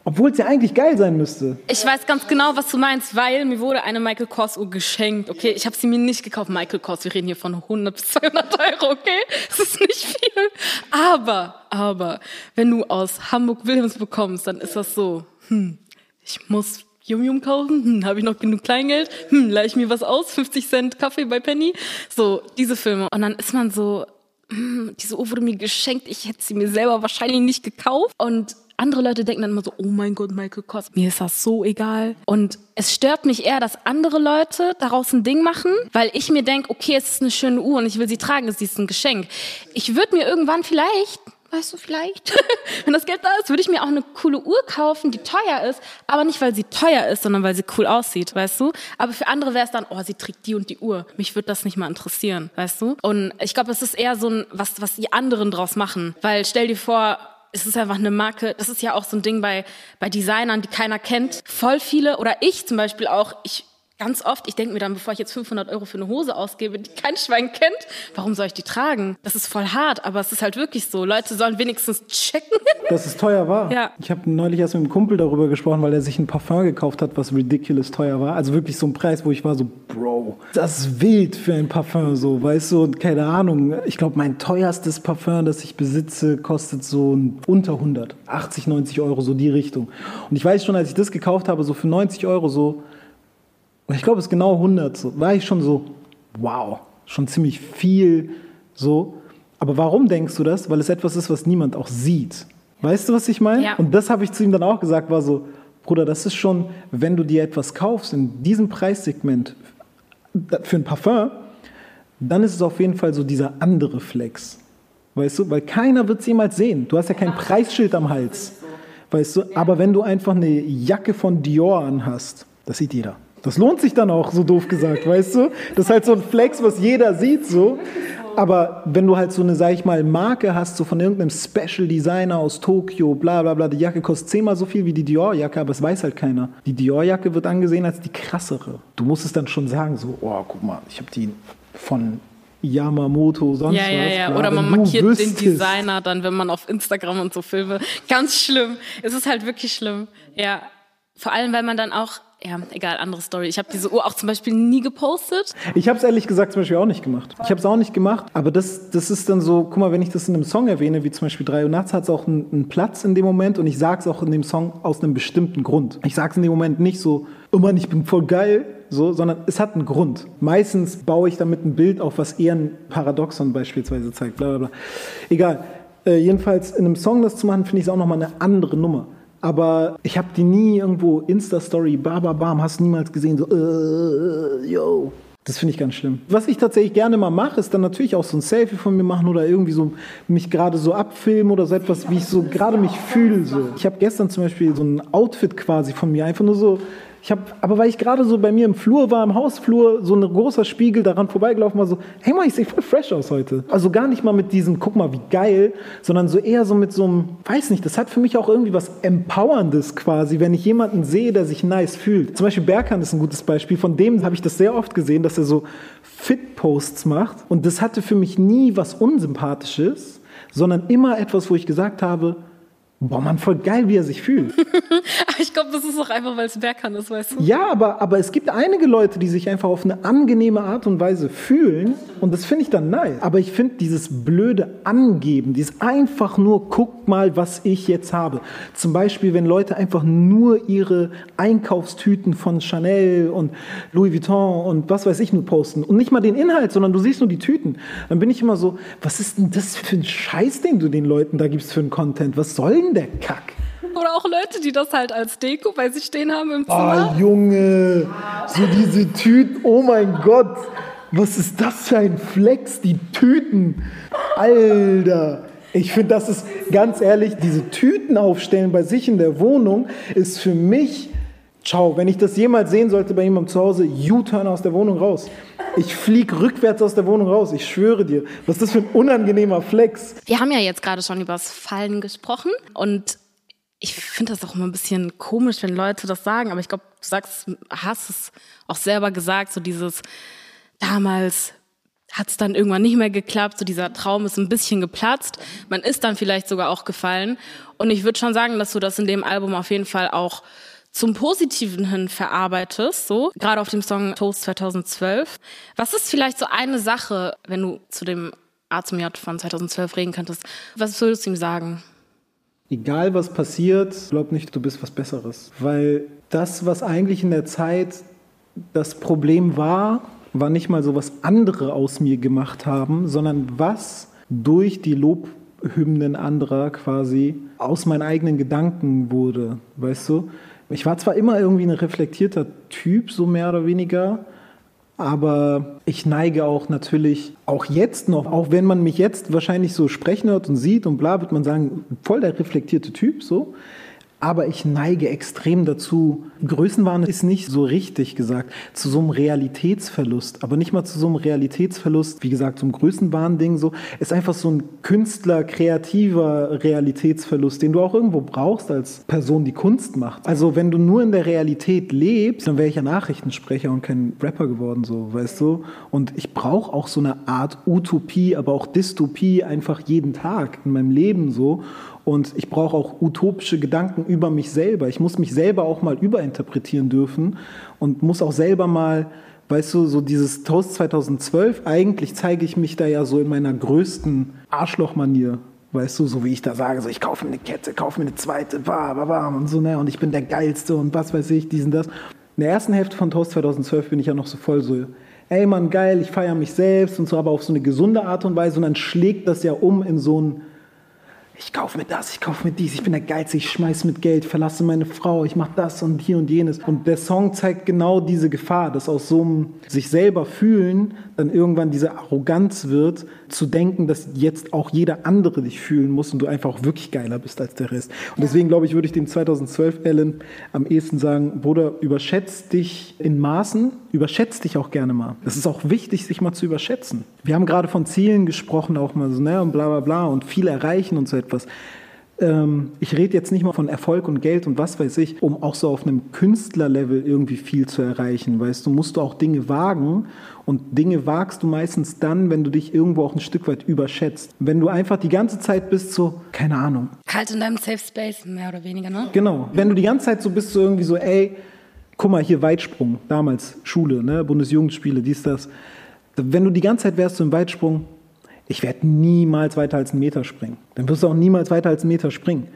Obwohl es ja eigentlich geil sein müsste. Ich weiß ganz genau, was du meinst, weil mir wurde eine Michael Kors Uhr geschenkt. Okay, ich habe sie mir nicht gekauft. Michael Kors, wir reden hier von 100 bis 200 Euro, okay? Das ist nicht viel. Aber, aber, wenn du aus Hamburg Wilhelms bekommst, dann ist das so, hm, ich muss Yum Yum kaufen, hm, habe ich noch genug Kleingeld, hm, leih ich mir was aus, 50 Cent Kaffee bei Penny. So, diese Filme. Und dann ist man so, diese Uhr wurde mir geschenkt, ich hätte sie mir selber wahrscheinlich nicht gekauft. Und andere Leute denken dann immer so, oh mein Gott, Michael Kors, mir ist das so egal. Und es stört mich eher, dass andere Leute daraus ein Ding machen, weil ich mir denke, okay, es ist eine schöne Uhr und ich will sie tragen, es ist ein Geschenk. Ich würde mir irgendwann vielleicht weißt du, vielleicht, wenn das Geld da ist, würde ich mir auch eine coole Uhr kaufen, die teuer ist, aber nicht, weil sie teuer ist, sondern weil sie cool aussieht, weißt du? Aber für andere wäre es dann, oh, sie trägt die und die Uhr. Mich würde das nicht mal interessieren, weißt du? Und ich glaube, es ist eher so ein, was, was die anderen draus machen. Weil stell dir vor, es ist einfach eine Marke, das ist ja auch so ein Ding bei, bei Designern, die keiner kennt. Voll viele, oder ich zum Beispiel auch, ich ganz oft, ich denke mir dann, bevor ich jetzt 500 Euro für eine Hose ausgebe, die kein Schwein kennt, warum soll ich die tragen? Das ist voll hart, aber es ist halt wirklich so. Leute sollen wenigstens checken. Dass es teuer war. Ja. Ich habe neulich erst mit einem Kumpel darüber gesprochen, weil er sich ein Parfum gekauft hat, was ridiculous teuer war. Also wirklich so ein Preis, wo ich war so, Bro, das ist wild für ein Parfum, so, weißt du, und keine Ahnung. Ich glaube, mein teuerstes Parfum, das ich besitze, kostet so unter 100, 80, 90 Euro, so die Richtung. Und ich weiß schon, als ich das gekauft habe, so für 90 Euro so, und ich glaube, es ist genau 100. So, war ich schon so, wow, schon ziemlich viel so. Aber warum denkst du das? Weil es etwas ist, was niemand auch sieht. Weißt du, was ich meine? Ja. Und das habe ich zu ihm dann auch gesagt, war so, Bruder, das ist schon, wenn du dir etwas kaufst in diesem Preissegment für ein Parfum, dann ist es auf jeden Fall so dieser andere Flex. Weißt du? Weil keiner wird es jemals sehen. Du hast ja kein Preisschild am Hals. Weißt du? Aber wenn du einfach eine Jacke von Dior anhast, das sieht jeder. Das lohnt sich dann auch, so doof gesagt, weißt du? Das ist halt so ein Flex, was jeder sieht, so. Aber wenn du halt so eine, sag ich mal, Marke hast, so von irgendeinem Special Designer aus Tokio, bla bla bla, die Jacke kostet zehnmal so viel wie die Dior-Jacke, aber es weiß halt keiner. Die Dior-Jacke wird angesehen als die krassere. Du musst es dann schon sagen, so, oh, guck mal, ich habe die von Yamamoto, sonst ja, ja, was. ja. Klar, Oder man markiert den wüsstest. Designer dann, wenn man auf Instagram und so filme. Ganz schlimm. Es ist halt wirklich schlimm. Ja. Vor allem, weil man dann auch, ja, egal, andere Story. Ich habe diese Uhr auch zum Beispiel nie gepostet. Ich habe es ehrlich gesagt zum Beispiel auch nicht gemacht. Ich habe es auch nicht gemacht, aber das, das ist dann so, guck mal, wenn ich das in einem Song erwähne, wie zum Beispiel 3 Uhr nachts, hat es auch einen, einen Platz in dem Moment und ich sage es auch in dem Song aus einem bestimmten Grund. Ich sage es in dem Moment nicht so, oh Mann, ich bin voll geil, so, sondern es hat einen Grund. Meistens baue ich damit ein Bild auf, was eher ein Paradoxon beispielsweise zeigt, bla bla bla. Egal. Äh, jedenfalls in einem Song das zu machen, finde ich es auch nochmal eine andere Nummer. Aber ich habe die nie irgendwo Insta-Story, bam, bam, hast niemals gesehen, so, äh, yo. Das finde ich ganz schlimm. Was ich tatsächlich gerne mal mache, ist dann natürlich auch so ein Selfie von mir machen oder irgendwie so mich gerade so abfilmen oder so etwas, wie ich so gerade mich fühle. So. Ich habe gestern zum Beispiel so ein Outfit quasi von mir, einfach nur so. Ich habe, aber weil ich gerade so bei mir im Flur war, im Hausflur, so ein großer Spiegel daran vorbeigelaufen war, so, hey mal, ich sehe voll fresh aus heute. Also gar nicht mal mit diesem, guck mal, wie geil, sondern so eher so mit so einem, weiß nicht, das hat für mich auch irgendwie was Empowerndes quasi, wenn ich jemanden sehe, der sich nice fühlt. Zum Beispiel Berkan ist ein gutes Beispiel, von dem habe ich das sehr oft gesehen, dass er so Fit-Posts macht und das hatte für mich nie was Unsympathisches, sondern immer etwas, wo ich gesagt habe, boah, man, voll geil, wie er sich fühlt. Ich glaube, das ist auch einfach, weil es Berkan ist, weißt du? Ja, aber, aber es gibt einige Leute, die sich einfach auf eine angenehme Art und Weise fühlen und das finde ich dann nice. Aber ich finde dieses blöde Angeben, dieses einfach nur, guck mal, was ich jetzt habe. Zum Beispiel, wenn Leute einfach nur ihre Einkaufstüten von Chanel und Louis Vuitton und was weiß ich nur posten und nicht mal den Inhalt, sondern du siehst nur die Tüten, dann bin ich immer so, was ist denn das für ein Scheiß, den du den Leuten da gibst für einen Content? Was soll denn der Kack? Oder auch Leute, die das halt als Deko bei sich stehen haben im Ah, Zimmer. Junge, so diese Tüten, oh mein Gott, was ist das für ein Flex, die Tüten, Alter. Ich finde, das ist ganz ehrlich, diese Tüten aufstellen bei sich in der Wohnung ist für mich, ciao, wenn ich das jemals sehen sollte bei jemandem zu Hause, U-Turn aus der Wohnung raus. Ich fliege rückwärts aus der Wohnung raus, ich schwöre dir. Was ist das für ein unangenehmer Flex? Wir haben ja jetzt gerade schon über das Fallen gesprochen und ich finde das auch immer ein bisschen komisch, wenn Leute das sagen, aber ich glaube, du sagst, hast es auch selber gesagt, so dieses damals hat es dann irgendwann nicht mehr geklappt, so dieser Traum ist ein bisschen geplatzt, man ist dann vielleicht sogar auch gefallen und ich würde schon sagen, dass du das in dem Album auf jeden Fall auch zum Positiven hin verarbeitest, so gerade auf dem Song Toast 2012. Was ist vielleicht so eine Sache, wenn du zu dem A zum J von 2012 reden könntest, was würdest du ihm sagen? egal was passiert, glaub nicht, du bist was Besseres. Weil das, was eigentlich in der Zeit das Problem war, war nicht mal so, was andere aus mir gemacht haben, sondern was durch die Lobhymnen anderer quasi aus meinen eigenen Gedanken wurde, weißt du? Ich war zwar immer irgendwie ein reflektierter Typ, so mehr oder weniger, aber ich neige auch natürlich, auch jetzt noch, auch wenn man mich jetzt wahrscheinlich so sprechen hört und sieht und bla, wird man sagen, voll der reflektierte Typ, so. Aber ich neige extrem dazu. Größenwahn ist nicht so richtig gesagt. Zu so einem Realitätsverlust. Aber nicht mal zu so einem Realitätsverlust, wie gesagt, so einem Größenwahn-Ding so. Ist einfach so ein Künstler, kreativer Realitätsverlust, den du auch irgendwo brauchst als Person, die Kunst macht. Also wenn du nur in der Realität lebst, dann wäre ich ja Nachrichtensprecher und kein Rapper geworden, so, weißt du? Und ich brauche auch so eine Art Utopie, aber auch Dystopie einfach jeden Tag in meinem Leben so. Und ich brauche auch utopische Gedanken über mich selber. Ich muss mich selber auch mal überinterpretieren dürfen und muss auch selber mal, weißt du, so dieses Toast 2012, eigentlich zeige ich mich da ja so in meiner größten Arschlochmanier. Weißt du, so wie ich da sage, so ich kaufe mir eine Kette, kaufe mir eine zweite, bam, bam, bam und so, ne, und ich bin der Geilste und was weiß ich, diesen, das. In der ersten Hälfte von Toast 2012 bin ich ja noch so voll so, ey Mann, geil, ich feiere mich selbst und so, aber auf so eine gesunde Art und Weise und dann schlägt das ja um in so ein, ich kaufe mir das, ich kaufe mir dies, ich bin der Geiz, ich schmeiß mit Geld, verlasse meine Frau, ich mache das und hier und jenes. Und der Song zeigt genau diese Gefahr, dass aus so einem sich selber fühlen dann irgendwann diese Arroganz wird, zu denken, dass jetzt auch jeder andere dich fühlen muss und du einfach auch wirklich geiler bist als der Rest. Und deswegen glaube ich, würde ich dem 2012 Ellen am ehesten sagen, Bruder, überschätzt dich in Maßen, überschätzt dich auch gerne mal. Es ist auch wichtig, sich mal zu überschätzen. Wir haben gerade von Zielen gesprochen, auch mal so, ne, und bla bla bla und viel erreichen und so etwas ähm, ich rede jetzt nicht mal von Erfolg und Geld und was weiß ich, um auch so auf einem Künstlerlevel irgendwie viel zu erreichen. Weißt du, musst du auch Dinge wagen und Dinge wagst du meistens dann, wenn du dich irgendwo auch ein Stück weit überschätzt. Wenn du einfach die ganze Zeit bist so, keine Ahnung. Halt in deinem Safe Space, mehr oder weniger, ne? Genau. Wenn du die ganze Zeit so bist, so irgendwie so, ey, guck mal, hier Weitsprung, damals Schule, ne, Bundesjugendspiele, dies, das. Wenn du die ganze Zeit wärst so im Weitsprung, ich werde niemals weiter als einen Meter springen. Dann wirst du auch niemals weiter als einen Meter springen.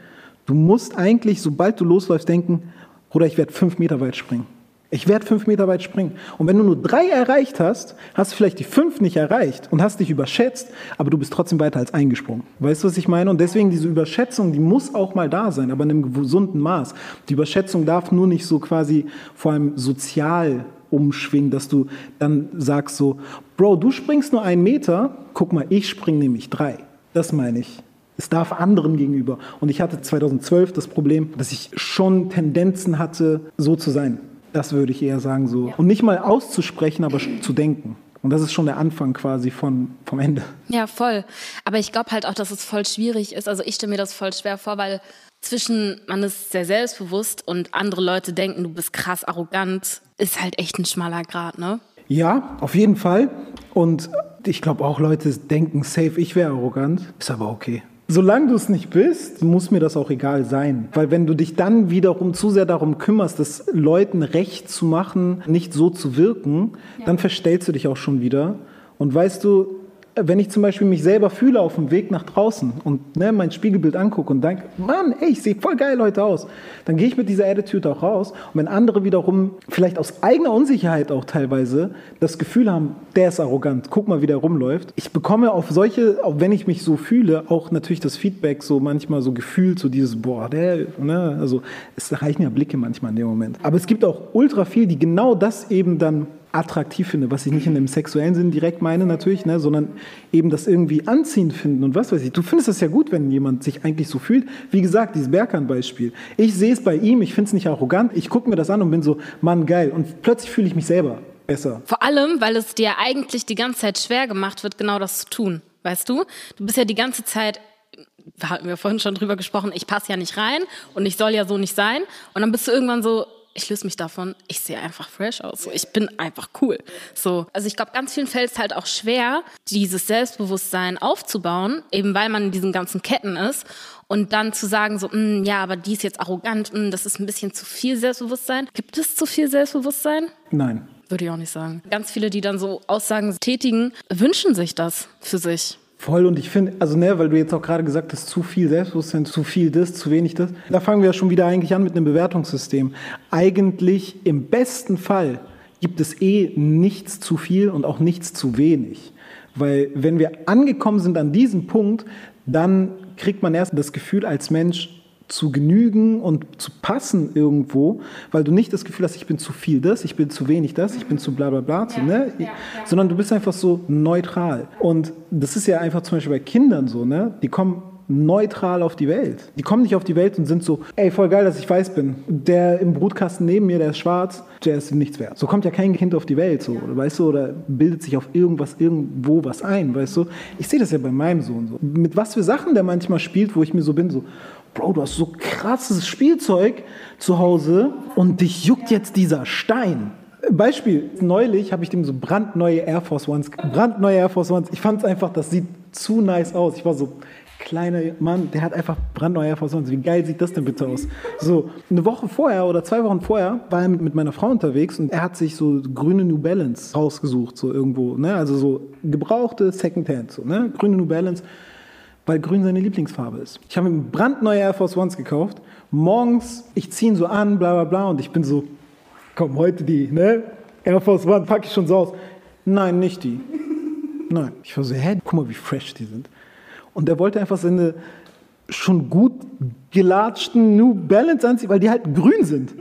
Du musst eigentlich, sobald du losläufst, denken, Bruder, ich werde fünf Meter weit springen. Ich werde fünf Meter weit springen. Und wenn du nur drei erreicht hast, hast du vielleicht die fünf nicht erreicht und hast dich überschätzt, aber du bist trotzdem weiter als eingesprungen. Weißt du, was ich meine? Und deswegen diese Überschätzung, die muss auch mal da sein, aber in einem gesunden Maß. Die Überschätzung darf nur nicht so quasi vor allem sozial umschwingen, dass du dann sagst so, Bro, du springst nur einen Meter, guck mal, ich spring nämlich drei. Das meine ich. Es darf anderen gegenüber. Und ich hatte 2012 das Problem, dass ich schon Tendenzen hatte, so zu sein. Das würde ich eher sagen so. Und nicht mal auszusprechen, aber zu denken. Und das ist schon der Anfang quasi von, vom Ende. Ja, voll. Aber ich glaube halt auch, dass es voll schwierig ist. Also ich stelle mir das voll schwer vor, weil zwischen man ist sehr selbstbewusst und andere Leute denken, du bist krass arrogant, ist halt echt ein schmaler Grad, ne? Ja, auf jeden Fall. Und ich glaube auch Leute denken, safe, ich wäre arrogant. Ist aber okay. Solange du es nicht bist, muss mir das auch egal sein. Weil wenn du dich dann wiederum zu sehr darum kümmerst, das Leuten recht zu machen, nicht so zu wirken, ja. dann verstellst du dich auch schon wieder. Und weißt du, wenn ich zum Beispiel mich selber fühle auf dem Weg nach draußen und ne, mein Spiegelbild angucke und denke, Mann, ey, ich sehe voll geil heute aus, dann gehe ich mit dieser Attitude auch raus. Und wenn andere wiederum vielleicht aus eigener Unsicherheit auch teilweise das Gefühl haben, der ist arrogant, guck mal, wie der rumläuft. Ich bekomme auf solche, auch wenn ich mich so fühle, auch natürlich das Feedback so manchmal so gefühlt, so dieses, boah, der, ne, also es reichen ja Blicke manchmal in dem Moment. Aber es gibt auch ultra viel, die genau das eben dann attraktiv finde, was ich nicht in dem sexuellen Sinn direkt meine natürlich, ne, sondern eben das irgendwie anziehend finden und was weiß ich. Du findest es ja gut, wenn jemand sich eigentlich so fühlt. Wie gesagt, dieses Berkan-Beispiel. Ich sehe es bei ihm, ich finde es nicht arrogant, ich gucke mir das an und bin so, Mann, geil. Und plötzlich fühle ich mich selber besser. Vor allem, weil es dir eigentlich die ganze Zeit schwer gemacht wird, genau das zu tun. Weißt du? Du bist ja die ganze Zeit da hatten wir vorhin schon drüber gesprochen, ich passe ja nicht rein und ich soll ja so nicht sein. Und dann bist du irgendwann so, ich löse mich davon, ich sehe einfach fresh aus. So, ich bin einfach cool. So, also ich glaube, ganz vielen fällt es halt auch schwer, dieses Selbstbewusstsein aufzubauen, eben weil man in diesen ganzen Ketten ist. Und dann zu sagen, so, mm, ja, aber die ist jetzt arrogant, mm, das ist ein bisschen zu viel Selbstbewusstsein. Gibt es zu viel Selbstbewusstsein? Nein. Würde ich auch nicht sagen. Ganz viele, die dann so Aussagen tätigen, wünschen sich das für sich. Voll und ich finde, also ne, weil du jetzt auch gerade gesagt hast, zu viel Selbstbewusstsein, zu viel das, zu wenig das. Da fangen wir ja schon wieder eigentlich an mit einem Bewertungssystem. Eigentlich im besten Fall gibt es eh nichts zu viel und auch nichts zu wenig. Weil wenn wir angekommen sind an diesem Punkt, dann kriegt man erst das Gefühl als Mensch, zu genügen und zu passen irgendwo, weil du nicht das Gefühl hast, ich bin zu viel das, ich bin zu wenig das, ich bin zu bla bla bla, ja, ne? Ja, ja. sondern du bist einfach so neutral. Und das ist ja einfach zum Beispiel bei Kindern so, ne? die kommen neutral auf die Welt. Die kommen nicht auf die Welt und sind so, ey, voll geil, dass ich weiß bin. Der im Brutkasten neben mir, der ist schwarz, der ist nichts wert. So kommt ja kein Kind auf die Welt, so, oder, weißt du, oder bildet sich auf irgendwas, irgendwo was ein, weißt du. Ich sehe das ja bei meinem Sohn so. Mit was für Sachen der manchmal spielt, wo ich mir so bin, so, Bro, du hast so krasses Spielzeug zu Hause und dich juckt jetzt dieser Stein. Beispiel, neulich habe ich dem so brandneue Air Force Ones, brandneue Air Force Ones. Ich fand es einfach, das sieht zu nice aus. Ich war so, kleiner Mann, der hat einfach brandneue Air Force Ones. Wie geil sieht das denn bitte aus? So, eine Woche vorher oder zwei Wochen vorher war er mit meiner Frau unterwegs und er hat sich so grüne New Balance rausgesucht, so irgendwo, ne? Also so gebrauchte Secondhand, so, ne? Grüne New Balance weil grün seine Lieblingsfarbe ist. Ich habe ihm brandneue Air Force Ones gekauft. Morgens, ich ziehe ihn so an, bla bla bla, und ich bin so, komm, heute die, ne? Air Force One, packe ich schon so aus. Nein, nicht die. Nein. Ich war so, hä, guck mal, wie fresh die sind. Und er wollte einfach seine schon gut gelatschten New Balance anziehen, weil die halt grün sind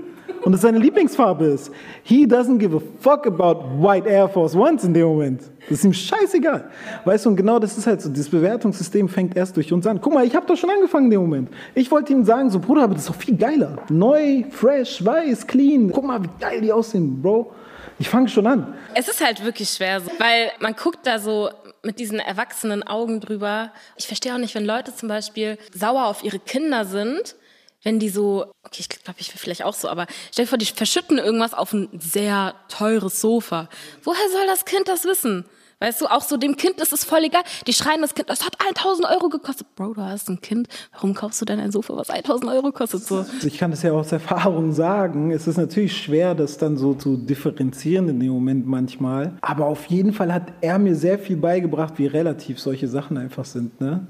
und es seine Lieblingsfarbe ist. He doesn't give a fuck about white Air Force Ones in dem Moment. Das ist ihm scheißegal. Weißt du, und genau das ist halt so, das Bewertungssystem fängt erst durch uns an. Guck mal, ich habe doch schon angefangen in dem Moment. Ich wollte ihm sagen, so Bruder, aber das ist doch viel geiler. Neu, fresh, weiß, clean. Guck mal, wie geil die aussehen, Bro. Ich fange schon an. Es ist halt wirklich schwer, weil man guckt da so mit diesen erwachsenen Augen drüber. Ich verstehe auch nicht, wenn Leute zum Beispiel sauer auf ihre Kinder sind wenn die so, okay, ich glaube, ich will vielleicht auch so, aber stell dir vor, die verschütten irgendwas auf ein sehr teures Sofa. Woher soll das Kind das wissen? Weißt du, auch so dem Kind ist es voll egal. Die schreien das Kind, das hat 1000 Euro gekostet. Bro, du hast ein Kind. Warum kaufst du denn ein Sofa, was 1000 Euro kostet? So. Ich kann das ja aus Erfahrung sagen. Es ist natürlich schwer, das dann so zu differenzieren in dem Moment manchmal. Aber auf jeden Fall hat er mir sehr viel beigebracht, wie relativ solche Sachen einfach sind. Ne?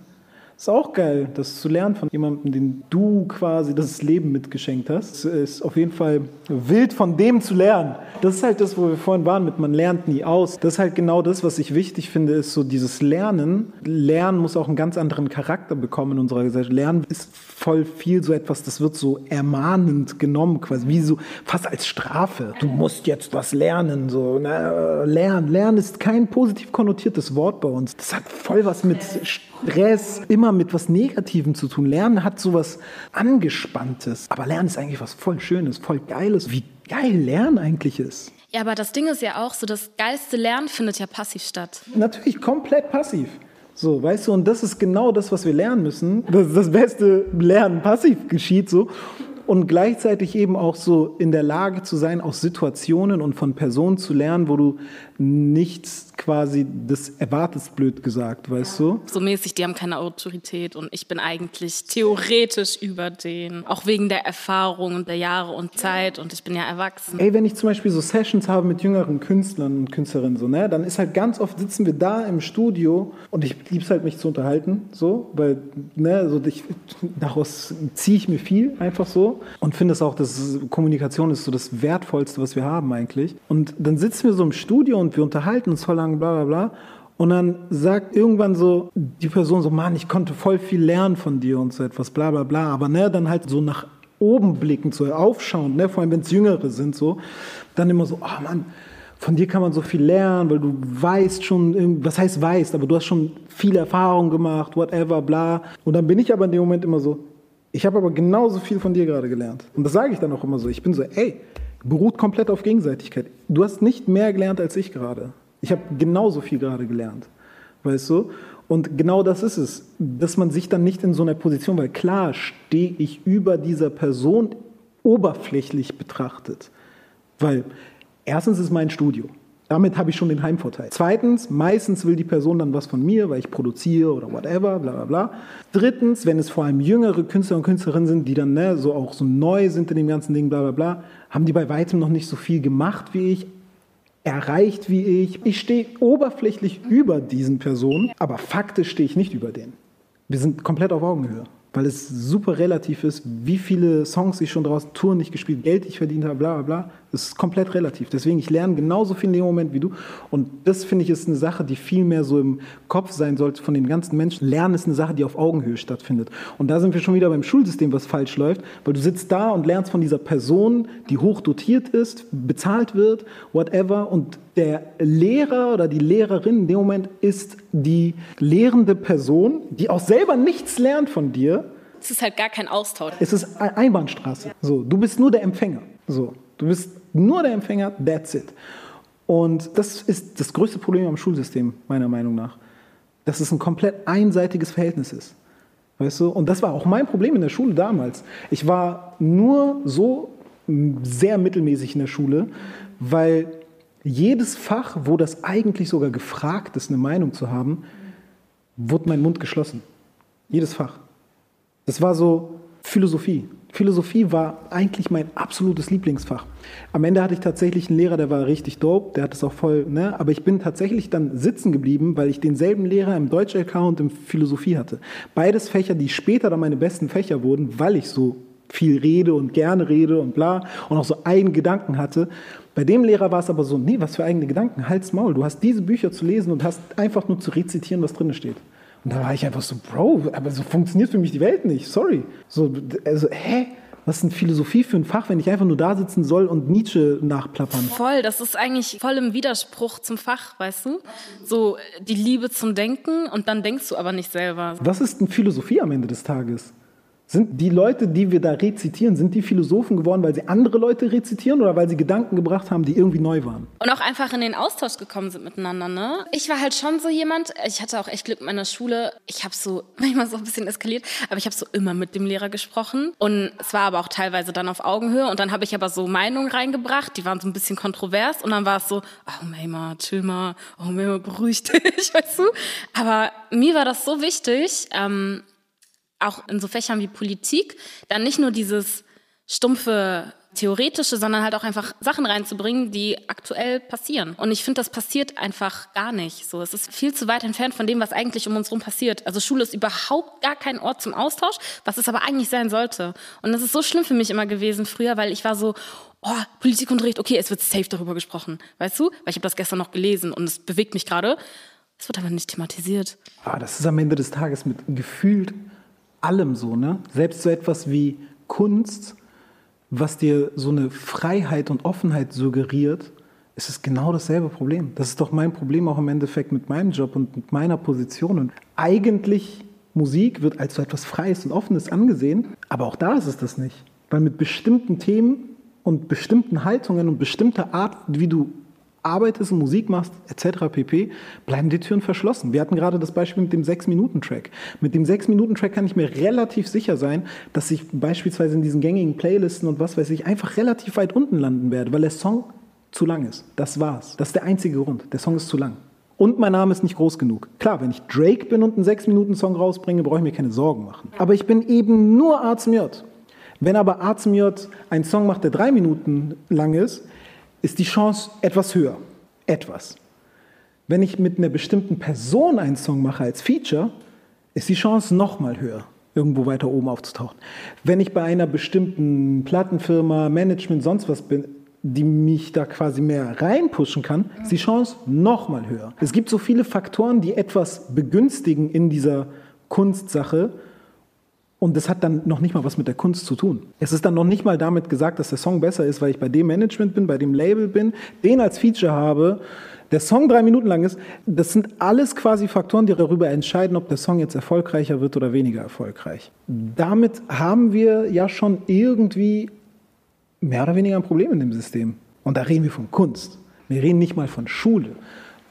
Ist auch geil, das zu lernen von jemandem, den du quasi das Leben mitgeschenkt hast. Ist auf jeden Fall wild von dem zu lernen. Das ist halt das, wo wir vorhin waren mit man lernt nie aus. Das ist halt genau das, was ich wichtig finde, ist so dieses Lernen. Lernen muss auch einen ganz anderen Charakter bekommen in unserer Gesellschaft. Lernen ist voll viel so etwas, das wird so ermahnend genommen, quasi wie so fast als Strafe. Du musst jetzt was lernen, so na, lernen. Lernen ist kein positiv konnotiertes Wort bei uns. Das hat voll was mit Stress, immer mit was Negativem zu tun. Lernen hat sowas Angespanntes. Aber Lernen ist eigentlich was voll Schönes, voll Geiles. Wie geil Lernen eigentlich ist. Ja, aber das Ding ist ja auch so, das geilste Lernen findet ja passiv statt. Natürlich komplett passiv. So, weißt du, und das ist genau das, was wir lernen müssen. Das, das beste Lernen passiv geschieht so und gleichzeitig eben auch so in der Lage zu sein, aus Situationen und von Personen zu lernen, wo du nichts quasi das erwartest, blöd gesagt, weißt ja. du? So mäßig, die haben keine Autorität und ich bin eigentlich theoretisch über den, auch wegen der Erfahrung und der Jahre und Zeit und ich bin ja erwachsen. Ey, wenn ich zum Beispiel so Sessions habe mit jüngeren Künstlern und Künstlerinnen, so, ne, dann ist halt ganz oft sitzen wir da im Studio und ich lieb's halt, mich zu unterhalten, so, weil, ne, so, ich, daraus ziehe ich mir viel einfach so und finde es auch, dass Kommunikation ist so das Wertvollste, was wir haben eigentlich. Und dann sitzen wir so im Studio und wir unterhalten uns voll lang, bla bla bla. Und dann sagt irgendwann so die Person so, Mann, ich konnte voll viel lernen von dir und so etwas, bla bla bla. Aber ne, dann halt so nach oben blicken, so aufschauen, ne, vor allem wenn es Jüngere sind, so, dann immer so, oh Mann, von dir kann man so viel lernen, weil du weißt schon, was heißt weißt, aber du hast schon viele Erfahrungen gemacht, whatever, bla. Und dann bin ich aber in dem Moment immer so, ich habe aber genauso viel von dir gerade gelernt. Und das sage ich dann auch immer so. Ich bin so, ey, beruht komplett auf Gegenseitigkeit. Du hast nicht mehr gelernt als ich gerade. Ich habe genauso viel gerade gelernt. Weißt du? Und genau das ist es, dass man sich dann nicht in so einer Position, weil klar stehe ich über dieser Person oberflächlich betrachtet. Weil Erstens ist mein Studio. Damit habe ich schon den Heimvorteil. Zweitens, meistens will die Person dann was von mir, weil ich produziere oder whatever, bla bla bla. Drittens, wenn es vor allem jüngere Künstler und Künstlerinnen sind, die dann ne, so auch so neu sind in dem ganzen Ding, bla bla bla, haben die bei weitem noch nicht so viel gemacht wie ich, erreicht wie ich. Ich stehe oberflächlich über diesen Personen, aber faktisch stehe ich nicht über denen. Wir sind komplett auf Augenhöhe weil es super relativ ist, wie viele Songs ich schon draußen Touren nicht gespielt, Geld ich verdient habe, bla bla bla. Das ist komplett relativ. Deswegen, ich lerne genauso viel in dem Moment wie du. Und das finde ich ist eine Sache, die viel mehr so im Kopf sein sollte von den ganzen Menschen. Lernen ist eine Sache, die auf Augenhöhe stattfindet. Und da sind wir schon wieder beim Schulsystem, was falsch läuft, weil du sitzt da und lernst von dieser Person, die hoch dotiert ist, bezahlt wird, whatever. Und der Lehrer oder die Lehrerin in dem Moment ist die lehrende Person, die auch selber nichts lernt von dir. Es ist halt gar kein Austausch. Es ist Einbahnstraße. So, du bist nur der Empfänger. So, du bist nur der Empfänger. That's it. Und das ist das größte Problem am Schulsystem meiner Meinung nach, dass es ein komplett einseitiges Verhältnis ist. Weißt du? Und das war auch mein Problem in der Schule damals. Ich war nur so sehr mittelmäßig in der Schule, weil jedes Fach, wo das eigentlich sogar gefragt ist, eine Meinung zu haben, wurde mein Mund geschlossen. Jedes Fach. Das war so Philosophie. Philosophie war eigentlich mein absolutes Lieblingsfach. Am Ende hatte ich tatsächlich einen Lehrer, der war richtig dope, der hat es auch voll, ne? aber ich bin tatsächlich dann sitzen geblieben, weil ich denselben Lehrer im Deutsch-LK und im Philosophie hatte. Beides Fächer, die später dann meine besten Fächer wurden, weil ich so viel rede und gerne rede und bla und auch so eigene Gedanken hatte. Bei dem Lehrer war es aber so, nee, was für eigene Gedanken, halt's Maul. Du hast diese Bücher zu lesen und hast einfach nur zu rezitieren, was drin steht. Und da war ich einfach so, Bro, aber so funktioniert für mich die Welt nicht, sorry. So, also, hä? Was ist denn Philosophie für ein Fach, wenn ich einfach nur da sitzen soll und Nietzsche nachplappern? Voll, das ist eigentlich voll im Widerspruch zum Fach, weißt du? So die Liebe zum Denken und dann denkst du aber nicht selber. Was ist denn Philosophie am Ende des Tages? Sind die Leute, die wir da rezitieren, sind die Philosophen geworden, weil sie andere Leute rezitieren oder weil sie Gedanken gebracht haben, die irgendwie neu waren? Und auch einfach in den Austausch gekommen sind miteinander, ne? Ich war halt schon so jemand, ich hatte auch echt Glück in meiner Schule. Ich habe so manchmal so ein bisschen eskaliert, aber ich habe so immer mit dem Lehrer gesprochen und es war aber auch teilweise dann auf Augenhöhe und dann habe ich aber so Meinungen reingebracht, die waren so ein bisschen kontrovers und dann war es so, oh Mayma, chill mal, oh Mayma, beruhig dich, weißt du? Aber mir war das so wichtig, ähm, auch in so Fächern wie Politik, dann nicht nur dieses stumpfe theoretische, sondern halt auch einfach Sachen reinzubringen, die aktuell passieren. Und ich finde, das passiert einfach gar nicht. So, es ist viel zu weit entfernt von dem, was eigentlich um uns herum passiert. Also Schule ist überhaupt gar kein Ort zum Austausch, was es aber eigentlich sein sollte. Und das ist so schlimm für mich immer gewesen früher, weil ich war so, oh, Politikunterricht, okay, es wird safe darüber gesprochen, weißt du? Weil ich habe das gestern noch gelesen und es bewegt mich gerade. Es wird aber nicht thematisiert. Ah, das ist am Ende des Tages mit gefühlt allem so, ne? Selbst so etwas wie Kunst, was dir so eine Freiheit und Offenheit suggeriert, ist es genau dasselbe Problem. Das ist doch mein Problem auch im Endeffekt mit meinem Job und mit meiner Position. Und eigentlich Musik wird als so etwas Freies und Offenes angesehen, aber auch da ist es das nicht. Weil mit bestimmten Themen und bestimmten Haltungen und bestimmter Art, wie du arbeitest und Musik machst, etc. pp., bleiben die Türen verschlossen. Wir hatten gerade das Beispiel mit dem 6-Minuten-Track. Mit dem 6-Minuten-Track kann ich mir relativ sicher sein, dass ich beispielsweise in diesen gängigen Playlisten und was weiß ich einfach relativ weit unten landen werde, weil der Song zu lang ist. Das war's. Das ist der einzige Grund. Der Song ist zu lang. Und mein Name ist nicht groß genug. Klar, wenn ich Drake bin und einen 6-Minuten-Song rausbringe, brauche ich mir keine Sorgen machen. Aber ich bin eben nur Arzt Wenn aber Arzt einen Song macht, der drei Minuten lang ist, ist die Chance etwas höher. Etwas. Wenn ich mit einer bestimmten Person einen Song mache als Feature, ist die Chance noch mal höher, irgendwo weiter oben aufzutauchen. Wenn ich bei einer bestimmten Plattenfirma, Management, sonst was bin, die mich da quasi mehr reinpushen kann, ist die Chance noch mal höher. Es gibt so viele Faktoren, die etwas begünstigen in dieser Kunstsache Und das hat dann noch nicht mal was mit der Kunst zu tun. Es ist dann noch nicht mal damit gesagt, dass der Song besser ist, weil ich bei dem Management bin, bei dem Label bin, den als Feature habe, der Song drei Minuten lang ist. Das sind alles quasi Faktoren, die darüber entscheiden, ob der Song jetzt erfolgreicher wird oder weniger erfolgreich. Damit haben wir ja schon irgendwie mehr oder weniger ein Problem in dem System. Und da reden wir von Kunst. Wir reden nicht mal von Schule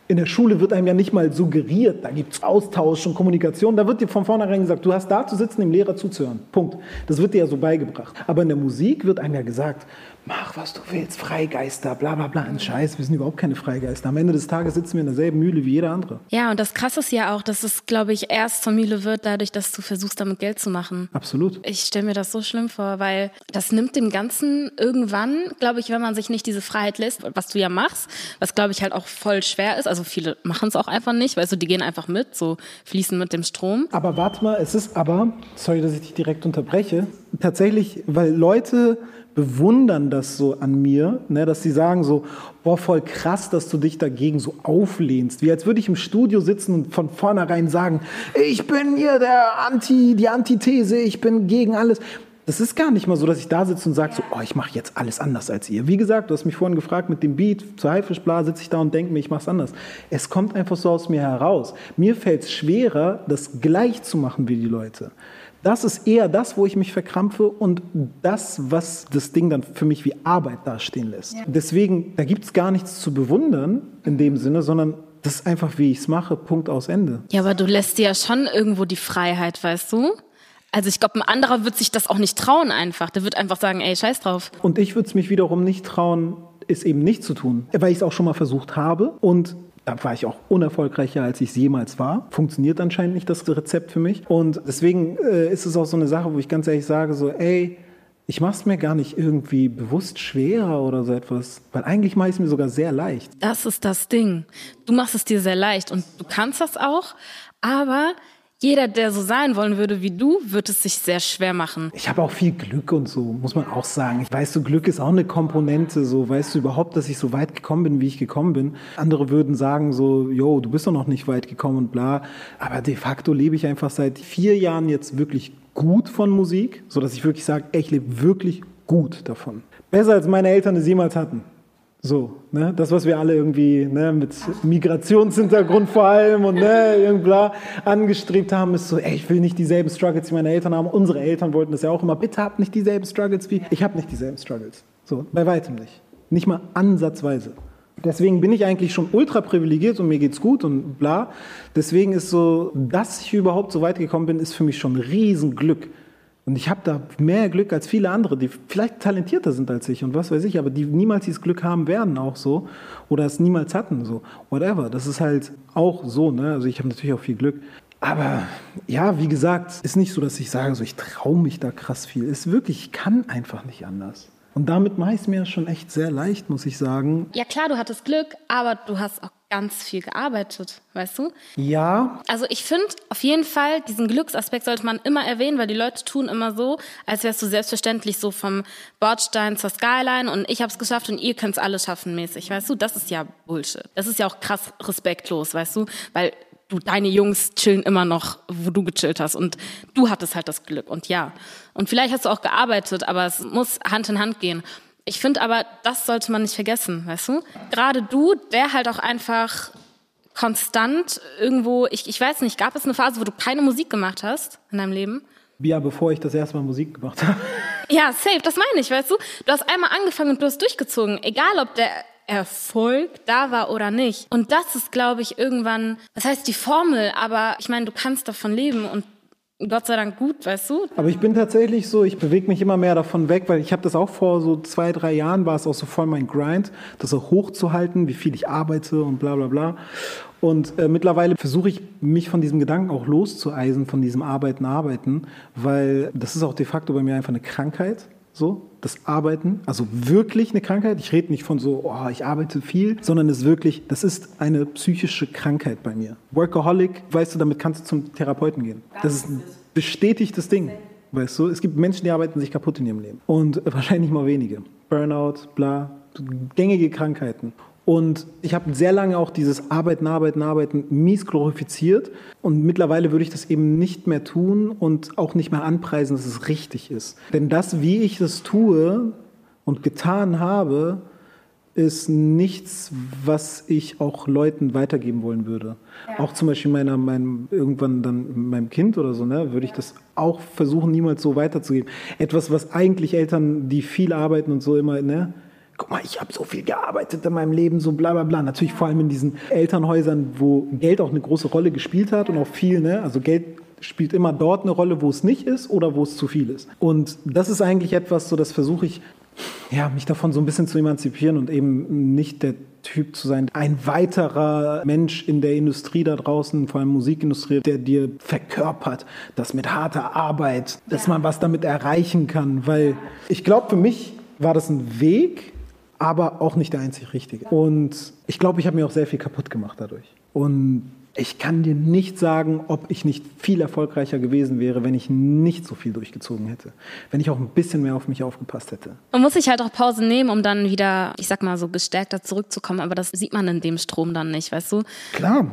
in der Schule wird einem ja nicht mal suggeriert, da gibt es Austausch und Kommunikation. Da wird dir von vornherein gesagt, du hast da zu sitzen, dem Lehrer zuzuhören. Punkt. Das wird dir ja so beigebracht. Aber in der Musik wird einem ja gesagt, mach was du willst, Freigeister, bla bla bla, ein Scheiß, wir sind überhaupt keine Freigeister. Am Ende des Tages sitzen wir in derselben Mühle wie jeder andere. Ja, und das Krasse ist ja auch, dass es, glaube ich, erst zur Mühle wird, dadurch, dass du versuchst, damit Geld zu machen. Absolut. Ich stelle mir das so schlimm vor, weil das nimmt dem Ganzen irgendwann, glaube ich, wenn man sich nicht diese Freiheit lässt, was du ja machst, was, glaube ich, halt auch voll schwer ist. Also viele machen es auch einfach nicht, weißt du, die gehen einfach mit, so fließen mit dem Strom. Aber warte mal, es ist aber, sorry, dass ich dich direkt unterbreche, tatsächlich, weil Leute bewundern das so an mir, ne, dass sie sagen so, boah, voll krass, dass du dich dagegen so auflehnst. Wie als würde ich im Studio sitzen und von vornherein sagen, ich bin hier der Anti, die Antithese, ich bin gegen alles. Das ist gar nicht mal so, dass ich da sitze und sage so, oh, ich mache jetzt alles anders als ihr. Wie gesagt, du hast mich vorhin gefragt mit dem Beat, zu Haifischbla sitze ich da und denke mir, ich mache es anders. Es kommt einfach so aus mir heraus. Mir fällt es schwerer, das gleich zu machen wie die Leute. Das ist eher das, wo ich mich verkrampfe und das, was das Ding dann für mich wie Arbeit dastehen lässt. Ja. Deswegen, da gibt es gar nichts zu bewundern in dem Sinne, sondern das ist einfach, wie ich es mache, Punkt aus Ende. Ja, aber du lässt dir ja schon irgendwo die Freiheit, weißt du? Also ich glaube, ein anderer wird sich das auch nicht trauen einfach. Der wird einfach sagen, ey, scheiß drauf. Und ich würde es mich wiederum nicht trauen, es eben nicht zu tun, weil ich es auch schon mal versucht habe und da war ich auch unerfolgreicher, als ich es jemals war. Funktioniert anscheinend nicht das Rezept für mich. Und deswegen äh, ist es auch so eine Sache, wo ich ganz ehrlich sage, so, ey, ich mache es mir gar nicht irgendwie bewusst schwerer oder so etwas, weil eigentlich mache ich es mir sogar sehr leicht. Das ist das Ding. Du machst es dir sehr leicht und du kannst das auch, aber jeder, der so sein wollen würde wie du, wird es sich sehr schwer machen. Ich habe auch viel Glück und so, muss man auch sagen. Ich weiß, so Glück ist auch eine Komponente. So, weißt du überhaupt, dass ich so weit gekommen bin, wie ich gekommen bin? Andere würden sagen so, yo, du bist doch noch nicht weit gekommen und bla. Aber de facto lebe ich einfach seit vier Jahren jetzt wirklich gut von Musik, so dass ich wirklich sage, ich lebe wirklich gut davon. Besser als meine Eltern es jemals hatten. So, ne? das, was wir alle irgendwie ne, mit Migrationshintergrund vor allem und ne, irgendbla angestrebt haben, ist so, ey, ich will nicht dieselben Struggles wie meine Eltern haben. Unsere Eltern wollten das ja auch immer. Bitte habt nicht dieselben Struggles wie. Ich habe nicht dieselben Struggles. So, bei weitem nicht. Nicht mal ansatzweise. Deswegen bin ich eigentlich schon ultra privilegiert und mir geht's gut und bla. Deswegen ist so, dass ich überhaupt so weit gekommen bin, ist für mich schon ein Riesenglück. Und ich habe da mehr Glück als viele andere, die vielleicht talentierter sind als ich und was weiß ich, aber die niemals dieses Glück haben werden auch so oder es niemals hatten so. Whatever. Das ist halt auch so, ne? Also ich habe natürlich auch viel Glück. Aber ja, wie gesagt, ist nicht so, dass ich sage, so ich traue mich da krass viel. Ist wirklich, ich kann einfach nicht anders. Und damit mache ich es mir schon echt sehr leicht, muss ich sagen. Ja klar, du hattest Glück, aber du hast auch ganz viel gearbeitet, weißt du? Ja. Also ich finde auf jeden Fall, diesen Glücksaspekt sollte man immer erwähnen, weil die Leute tun immer so, als wärst du selbstverständlich so vom Bordstein zur Skyline und ich habe es geschafft und ihr könnt es alle schaffen mäßig, weißt du? Das ist ja Bullshit. Das ist ja auch krass respektlos, weißt du? Weil du, deine Jungs chillen immer noch, wo du gechillt hast und du hattest halt das Glück und ja. Und vielleicht hast du auch gearbeitet, aber es muss Hand in Hand gehen. Ich finde aber, das sollte man nicht vergessen, weißt du? Gerade du, der halt auch einfach konstant irgendwo, ich, ich weiß nicht, gab es eine Phase, wo du keine Musik gemacht hast in deinem Leben? Ja, bevor ich das erste Mal Musik gemacht habe. Ja, safe, das meine ich, weißt du? Du hast einmal angefangen und du hast durchgezogen, egal ob der Erfolg da war oder nicht. Und das ist, glaube ich, irgendwann, das heißt die Formel, aber ich meine, du kannst davon leben und Gott sei Dank gut, weißt du? Aber ich bin tatsächlich so, ich bewege mich immer mehr davon weg, weil ich habe das auch vor so zwei, drei Jahren, war es auch so voll mein Grind, das auch hochzuhalten, wie viel ich arbeite und bla bla bla. Und äh, mittlerweile versuche ich, mich von diesem Gedanken auch loszueisen, von diesem Arbeiten, Arbeiten, weil das ist auch de facto bei mir einfach eine Krankheit. So, das Arbeiten, also wirklich eine Krankheit. Ich rede nicht von so, oh, ich arbeite viel, sondern es ist wirklich, das ist eine psychische Krankheit bei mir. Workaholic, weißt du, damit kannst du zum Therapeuten gehen. Das ist ein bestätigtes Ding. Weißt du, es gibt Menschen, die arbeiten sich kaputt in ihrem Leben. Und wahrscheinlich mal wenige. Burnout, bla, gängige Krankheiten. Und ich habe sehr lange auch dieses Arbeiten, Arbeiten, Arbeiten mies glorifiziert. Und mittlerweile würde ich das eben nicht mehr tun und auch nicht mehr anpreisen, dass es richtig ist. Denn das, wie ich das tue und getan habe, ist nichts, was ich auch Leuten weitergeben wollen würde. Ja. Auch zum Beispiel meiner, meinem, irgendwann dann meinem Kind oder so, ne, würde ich das auch versuchen, niemals so weiterzugeben. Etwas, was eigentlich Eltern, die viel arbeiten und so immer, ne, guck mal, ich habe so viel gearbeitet in meinem Leben, so bla bla bla. Natürlich vor allem in diesen Elternhäusern, wo Geld auch eine große Rolle gespielt hat und auch viel, ne, also Geld spielt immer dort eine Rolle, wo es nicht ist oder wo es zu viel ist. Und das ist eigentlich etwas, so das versuche ich ja, mich davon so ein bisschen zu emanzipieren und eben nicht der Typ zu sein, ein weiterer Mensch in der Industrie da draußen, vor allem Musikindustrie, der dir verkörpert, dass mit harter Arbeit, dass man was damit erreichen kann. Weil ich glaube, für mich war das ein Weg, aber auch nicht der einzig richtige. Und ich glaube, ich habe mir auch sehr viel kaputt gemacht dadurch. Und ich kann dir nicht sagen, ob ich nicht viel erfolgreicher gewesen wäre, wenn ich nicht so viel durchgezogen hätte. Wenn ich auch ein bisschen mehr auf mich aufgepasst hätte. Man muss sich halt auch Pause nehmen, um dann wieder, ich sag mal, so gestärkter zurückzukommen. Aber das sieht man in dem Strom dann nicht, weißt du? Klar.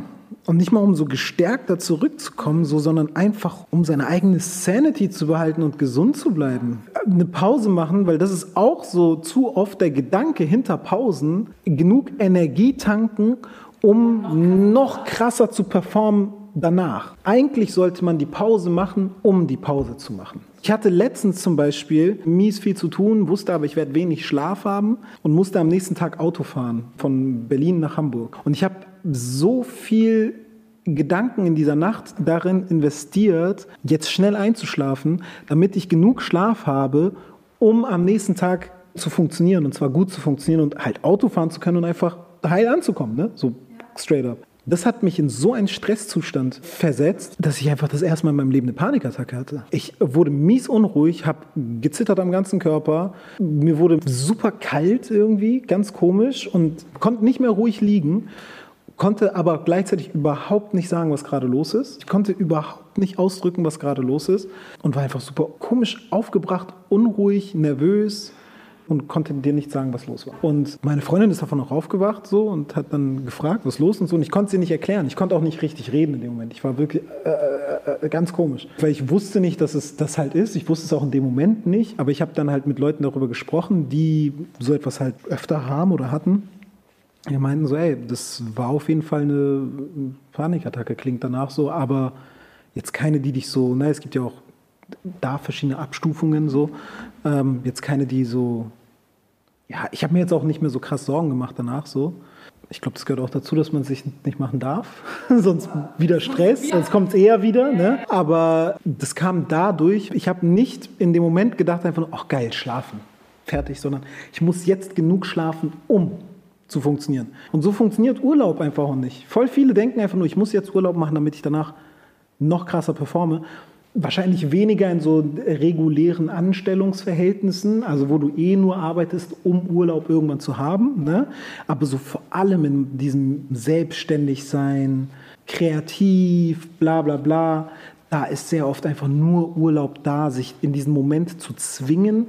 Und nicht mal um so gestärkter zurückzukommen, so, sondern einfach um seine eigene Sanity zu behalten und gesund zu bleiben. Eine Pause machen, weil das ist auch so zu oft der Gedanke hinter Pausen, genug Energie tanken, um noch krasser zu performen danach. Eigentlich sollte man die Pause machen, um die Pause zu machen. Ich hatte letztens zum Beispiel mies viel zu tun, wusste aber, ich werde wenig Schlaf haben und musste am nächsten Tag Auto fahren von Berlin nach Hamburg. Und ich habe so viel Gedanken in dieser Nacht darin investiert, jetzt schnell einzuschlafen, damit ich genug Schlaf habe, um am nächsten Tag zu funktionieren und zwar gut zu funktionieren und halt Auto fahren zu können und einfach heil anzukommen. Ne? So straight up. Das hat mich in so einen Stresszustand versetzt, dass ich einfach das erste Mal in meinem Leben eine Panikattacke hatte. Ich wurde mies unruhig, habe gezittert am ganzen Körper. Mir wurde super kalt irgendwie, ganz komisch und konnte nicht mehr ruhig liegen, konnte aber gleichzeitig überhaupt nicht sagen, was gerade los ist. Ich konnte überhaupt nicht ausdrücken, was gerade los ist und war einfach super komisch aufgebracht, unruhig, nervös und konnte dir nicht sagen, was los war. Und meine Freundin ist davon noch aufgewacht so und hat dann gefragt, was los und so. Und ich konnte sie nicht erklären. Ich konnte auch nicht richtig reden in dem Moment. Ich war wirklich äh, äh, äh, ganz komisch, weil ich wusste nicht, dass es das halt ist. Ich wusste es auch in dem Moment nicht. Aber ich habe dann halt mit Leuten darüber gesprochen, die so etwas halt öfter haben oder hatten. Die meinten so, ey, das war auf jeden Fall eine Panikattacke, klingt danach so, aber jetzt keine, die dich so, na, es gibt ja auch da verschiedene Abstufungen so, ähm, jetzt keine, die so ja, ich habe mir jetzt auch nicht mehr so krass Sorgen gemacht danach so. Ich glaube, das gehört auch dazu, dass man sich nicht machen darf, sonst wieder Stress, sonst kommt es eher wieder. Ne? Aber das kam dadurch, ich habe nicht in dem Moment gedacht einfach ach geil, schlafen, fertig, sondern ich muss jetzt genug schlafen, um zu funktionieren. Und so funktioniert Urlaub einfach auch nicht. Voll viele denken einfach nur, ich muss jetzt Urlaub machen, damit ich danach noch krasser performe. Wahrscheinlich weniger in so regulären Anstellungsverhältnissen, also wo du eh nur arbeitest, um Urlaub irgendwann zu haben. Ne? Aber so vor allem in diesem Selbstständigsein, kreativ, bla bla bla, da ist sehr oft einfach nur Urlaub da, sich in diesen Moment zu zwingen,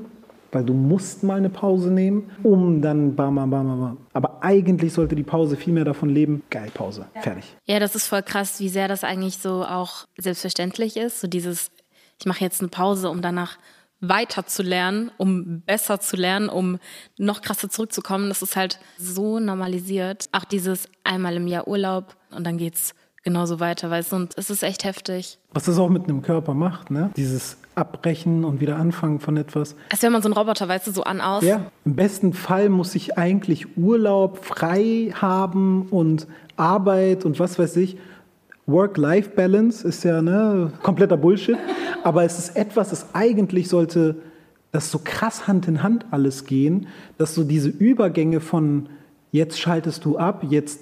weil du musst mal eine Pause nehmen, um dann bam, bam, bam, bam. Aber eigentlich sollte die Pause viel mehr davon leben, geil, Pause, ja. fertig. Ja, das ist voll krass, wie sehr das eigentlich so auch selbstverständlich ist. So dieses, ich mache jetzt eine Pause, um danach weiter zu lernen, um besser zu lernen, um noch krasser zurückzukommen. Das ist halt so normalisiert. Auch dieses einmal im Jahr Urlaub und dann geht's genauso weiter, weißt du, und es ist echt heftig. Was das auch mit einem Körper macht, ne? Dieses Abbrechen und wieder anfangen von etwas. Als wäre man so ein Roboter, weißt du, so an, aus. Ja, im besten Fall muss ich eigentlich Urlaub frei haben und Arbeit und was weiß ich. Work-Life-Balance ist ja ne, kompletter Bullshit, aber es ist etwas, das eigentlich sollte das so krass Hand in Hand alles gehen, dass so diese Übergänge von jetzt schaltest du ab, jetzt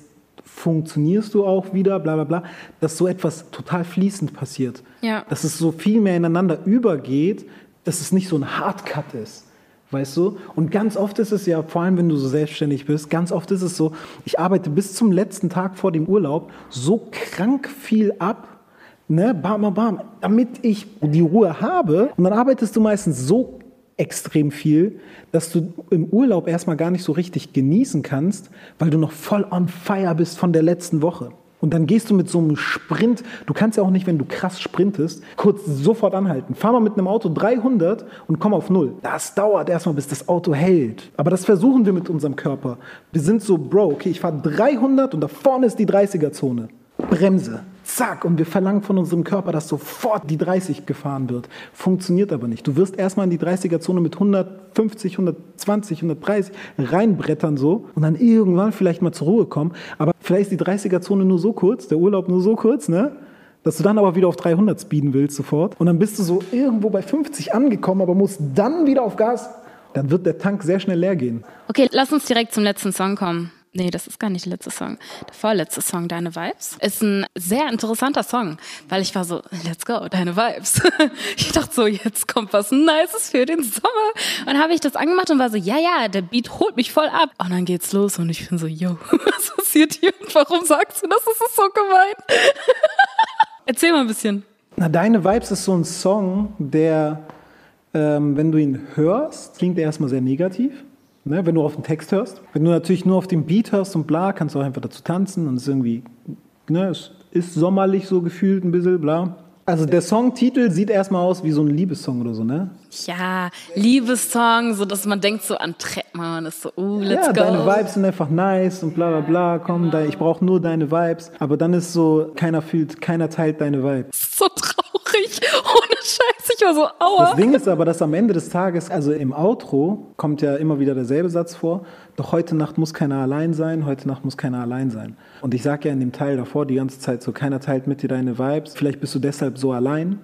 funktionierst du auch wieder, bla bla bla, dass so etwas total fließend passiert. Ja. Dass es so viel mehr ineinander übergeht, dass es nicht so ein Hardcut ist. Weißt du? Und ganz oft ist es ja, vor allem wenn du so selbstständig bist, ganz oft ist es so, ich arbeite bis zum letzten Tag vor dem Urlaub so krank viel ab, ne, bam, bam, bam, damit ich die Ruhe habe. Und dann arbeitest du meistens so extrem viel, dass du im Urlaub erstmal gar nicht so richtig genießen kannst, weil du noch voll on fire bist von der letzten Woche. Und dann gehst du mit so einem Sprint, du kannst ja auch nicht, wenn du krass sprintest, kurz sofort anhalten. Fahr mal mit einem Auto 300 und komm auf Null. Das dauert erstmal, bis das Auto hält. Aber das versuchen wir mit unserem Körper. Wir sind so, Bro, okay, ich fahre 300 und da vorne ist die 30er-Zone. Bremse zack, und wir verlangen von unserem Körper, dass sofort die 30 gefahren wird. Funktioniert aber nicht. Du wirst erstmal in die 30er-Zone mit 150, 120, 130 reinbrettern so und dann irgendwann vielleicht mal zur Ruhe kommen. Aber vielleicht ist die 30er-Zone nur so kurz, der Urlaub nur so kurz, ne? Dass du dann aber wieder auf 300 speeden willst sofort. Und dann bist du so irgendwo bei 50 angekommen, aber musst dann wieder auf Gas. Dann wird der Tank sehr schnell leer gehen. Okay, lass uns direkt zum letzten Song kommen. Nee, das ist gar nicht der letzte Song. Der vorletzte Song, Deine Vibes, ist ein sehr interessanter Song, weil ich war so, let's go, Deine Vibes. ich dachte so, jetzt kommt was Nices für den Sommer. Und habe ich das angemacht und war so, ja, ja, der Beat holt mich voll ab. Und dann geht's los und ich bin so, yo, was passiert hier und warum sagst du das? Das ist so gemein. Erzähl mal ein bisschen. Na, Deine Vibes ist so ein Song, der, ähm, wenn du ihn hörst, klingt er erstmal sehr negativ. Ne, wenn du auf den Text hörst. Wenn du natürlich nur auf den Beat hörst und bla, kannst du auch einfach dazu tanzen und es ist irgendwie, ne, es ist sommerlich so gefühlt ein bisschen, bla. Also der Songtitel sieht erstmal aus wie so ein Liebessong oder so, ne? Ja, Liebessong, so dass man denkt so an Trettmann, ist so, uh, let's ja, go. deine Vibes sind einfach nice und bla bla bla, komm, ich brauche nur deine Vibes. Aber dann ist so, keiner fühlt, keiner teilt deine Vibes. So traurig, ohne Scheiß, ich war so, aua. Das Ding ist aber, dass am Ende des Tages, also im Outro kommt ja immer wieder derselbe Satz vor, doch heute Nacht muss keiner allein sein, heute Nacht muss keiner allein sein. Und ich sage ja in dem Teil davor die ganze Zeit so, keiner teilt mit dir deine Vibes, vielleicht bist du deshalb so allein.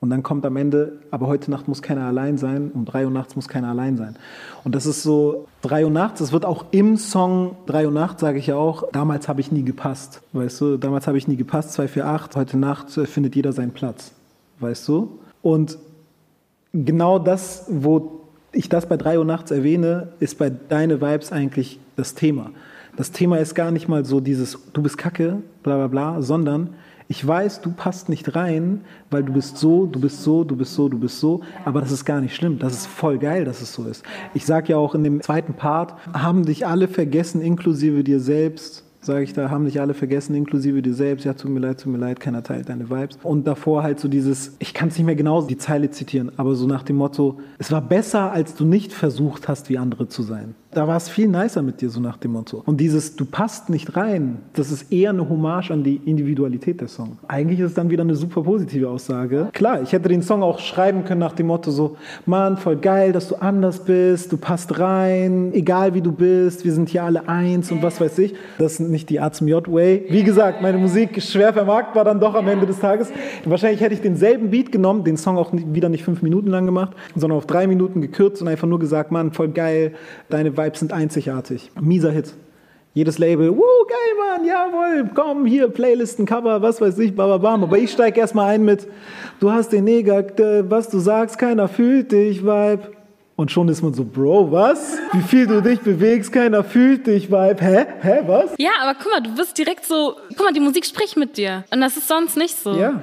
Und dann kommt am Ende, aber heute Nacht muss keiner allein sein, um drei Uhr nachts muss keiner allein sein. Und das ist so, drei Uhr nachts, es wird auch im Song drei Uhr nachts, sage ich ja auch, damals habe ich nie gepasst, weißt du, damals habe ich nie gepasst, 248, heute Nacht findet jeder seinen Platz, weißt du. Und genau das, wo ich das bei drei Uhr nachts erwähne, ist bei Deine Vibes eigentlich das Thema. Das Thema ist gar nicht mal so dieses, du bist kacke, bla bla bla, sondern ich weiß, du passt nicht rein, weil du bist so, du bist so, du bist so, du bist so, aber das ist gar nicht schlimm. Das ist voll geil, dass es so ist. Ich sage ja auch in dem zweiten Part, haben dich alle vergessen, inklusive dir selbst sage ich da, haben dich alle vergessen, inklusive dir selbst. Ja, tut mir leid, tut mir leid, keiner teilt deine Vibes. Und davor halt so dieses, ich kann es nicht mehr genau die Zeile zitieren, aber so nach dem Motto, es war besser, als du nicht versucht hast, wie andere zu sein. Da war es viel nicer mit dir, so nach dem Motto. Und dieses, du passt nicht rein, das ist eher eine Hommage an die Individualität der Song. Eigentlich ist es dann wieder eine super positive Aussage. Klar, ich hätte den Song auch schreiben können nach dem Motto so, Mann, voll geil, dass du anders bist, du passt rein, egal wie du bist, wir sind hier alle eins und was weiß ich. Das ist nicht die A zum J-Way. Wie gesagt, meine Musik schwer vermarktbar dann doch am Ende des Tages. Wahrscheinlich hätte ich denselben Beat genommen, den Song auch wieder nicht fünf Minuten lang gemacht, sondern auf drei Minuten gekürzt und einfach nur gesagt, Mann, voll geil, deine Vibes sind einzigartig. Mieser Hit. Jedes Label, wuh, geil, Mann, jawohl, komm, hier, Playlisten, Cover, was weiß ich, bababam. Aber ich steige erstmal ein mit, du hast den Neger, was du sagst, keiner fühlt dich, Vibe. Und schon ist man so, Bro, was? Wie viel du dich bewegst, keiner fühlt dich, Vibe. Hä? Hä, was? Ja, aber guck mal, du bist direkt so, guck mal, die Musik spricht mit dir. Und das ist sonst nicht so. Ja.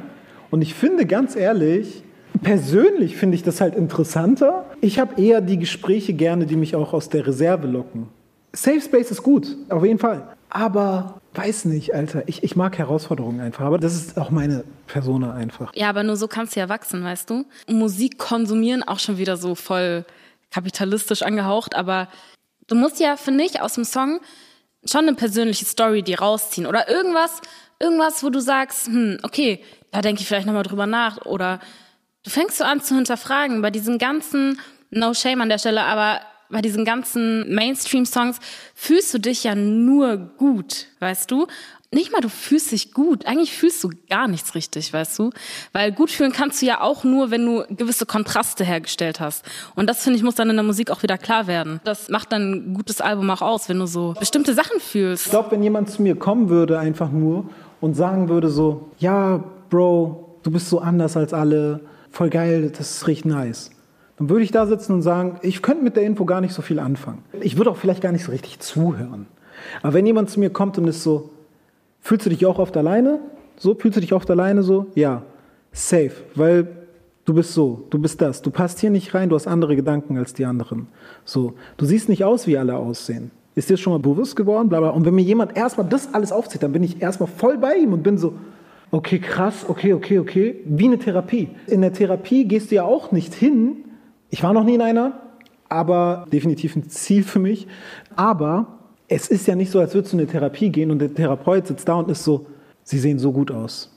Und ich finde, ganz ehrlich, persönlich finde ich das halt interessanter. Ich habe eher die Gespräche gerne, die mich auch aus der Reserve locken. Safe Space ist gut, auf jeden Fall. Aber weiß nicht, Alter. Ich, ich mag Herausforderungen einfach. Aber das ist auch meine Persona einfach. Ja, aber nur so kannst du ja wachsen, weißt du? Musik konsumieren auch schon wieder so voll kapitalistisch angehaucht. Aber du musst ja, finde ich, aus dem Song schon eine persönliche Story dir rausziehen. Oder irgendwas, irgendwas, wo du sagst, hm, okay, da denke ich vielleicht nochmal drüber nach. Oder du fängst so an zu hinterfragen bei diesen ganzen, no shame an der Stelle, aber bei diesen ganzen Mainstream-Songs fühlst du dich ja nur gut, weißt du? Nicht mal du fühlst dich gut. Eigentlich fühlst du gar nichts richtig, weißt du? Weil gut fühlen kannst du ja auch nur, wenn du gewisse Kontraste hergestellt hast. Und das finde ich muss dann in der Musik auch wieder klar werden. Das macht dann ein gutes Album auch aus, wenn du so bestimmte Sachen fühlst. Ich glaube, wenn jemand zu mir kommen würde einfach nur und sagen würde so, ja, Bro, du bist so anders als alle, voll geil, das richtig nice dann würde ich da sitzen und sagen, ich könnte mit der Info gar nicht so viel anfangen. Ich würde auch vielleicht gar nicht so richtig zuhören. Aber wenn jemand zu mir kommt und ist so, fühlst du dich auch oft alleine? So, fühlst du dich oft alleine so? Ja, safe. Weil Du bist so, du bist das, du passt hier nicht rein, du hast andere Gedanken als die anderen. So, du siehst nicht aus, wie alle aussehen. Ist dir schon mal bewusst geworden? Bla bla. Und wenn mir jemand erstmal das alles aufzieht, dann bin ich erstmal voll bei ihm und bin so, okay, krass, okay, okay, okay. Wie eine Therapie. In der Therapie gehst du ja auch nicht hin. Ich war noch nie in einer, aber definitiv ein Ziel für mich. Aber es ist ja nicht so, als würdest du in eine Therapie gehen und der Therapeut sitzt da und ist so, sie sehen so gut aus.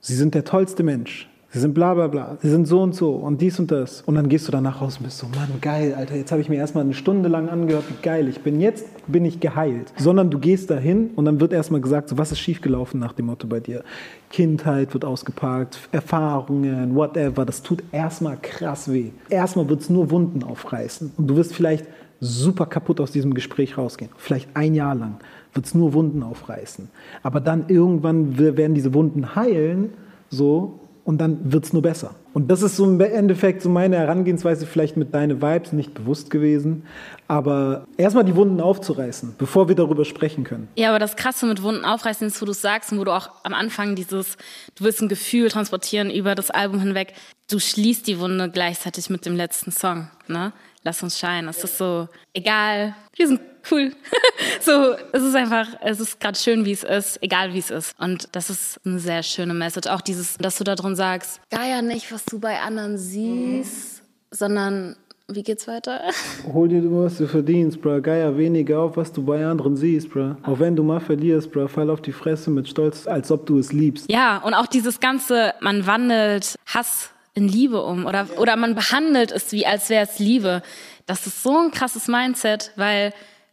Sie sind der tollste Mensch. Sie sind bla bla bla, sie sind so und so und dies und das. Und dann gehst du danach raus und bist so, Mann, geil, Alter, jetzt habe ich mir erstmal eine Stunde lang angehört, wie geil ich bin. Jetzt bin ich geheilt. Sondern du gehst dahin und dann wird erstmal gesagt, so, was ist schiefgelaufen nach dem Motto bei dir? Kindheit wird ausgepackt, Erfahrungen, whatever. Das tut erstmal krass weh. Erstmal wird es nur Wunden aufreißen. Und du wirst vielleicht super kaputt aus diesem Gespräch rausgehen. Vielleicht ein Jahr lang wird es nur Wunden aufreißen. Aber dann irgendwann werden diese Wunden heilen, so, und dann wird es nur besser. Und das ist so im Endeffekt so meine Herangehensweise, vielleicht mit deinen Vibes nicht bewusst gewesen. Aber erstmal die Wunden aufzureißen, bevor wir darüber sprechen können. Ja, aber das Krasse mit Wunden aufreißen ist, wo du sagst und wo du auch am Anfang dieses, du willst ein Gefühl transportieren über das Album hinweg. Du schließt die Wunde gleichzeitig mit dem letzten Song, ne? Lass uns scheinen. Es ist so, egal, wir sind cool. so, es ist einfach, es ist gerade schön, wie es ist, egal wie es ist. Und das ist eine sehr schöne Message. Auch dieses, dass du da drin sagst, geier nicht, was du bei anderen siehst, sondern wie geht's weiter? Hol dir, was du verdienst, bro. Geier weniger auf, was du bei anderen siehst, bro. Auch wenn du mal verlierst, bro. Fall auf die Fresse mit Stolz, als ob du es liebst. Ja, und auch dieses ganze, man wandelt Hass in Liebe um oder, oder man behandelt es wie, als wäre es Liebe. Das ist so ein krasses Mindset, weil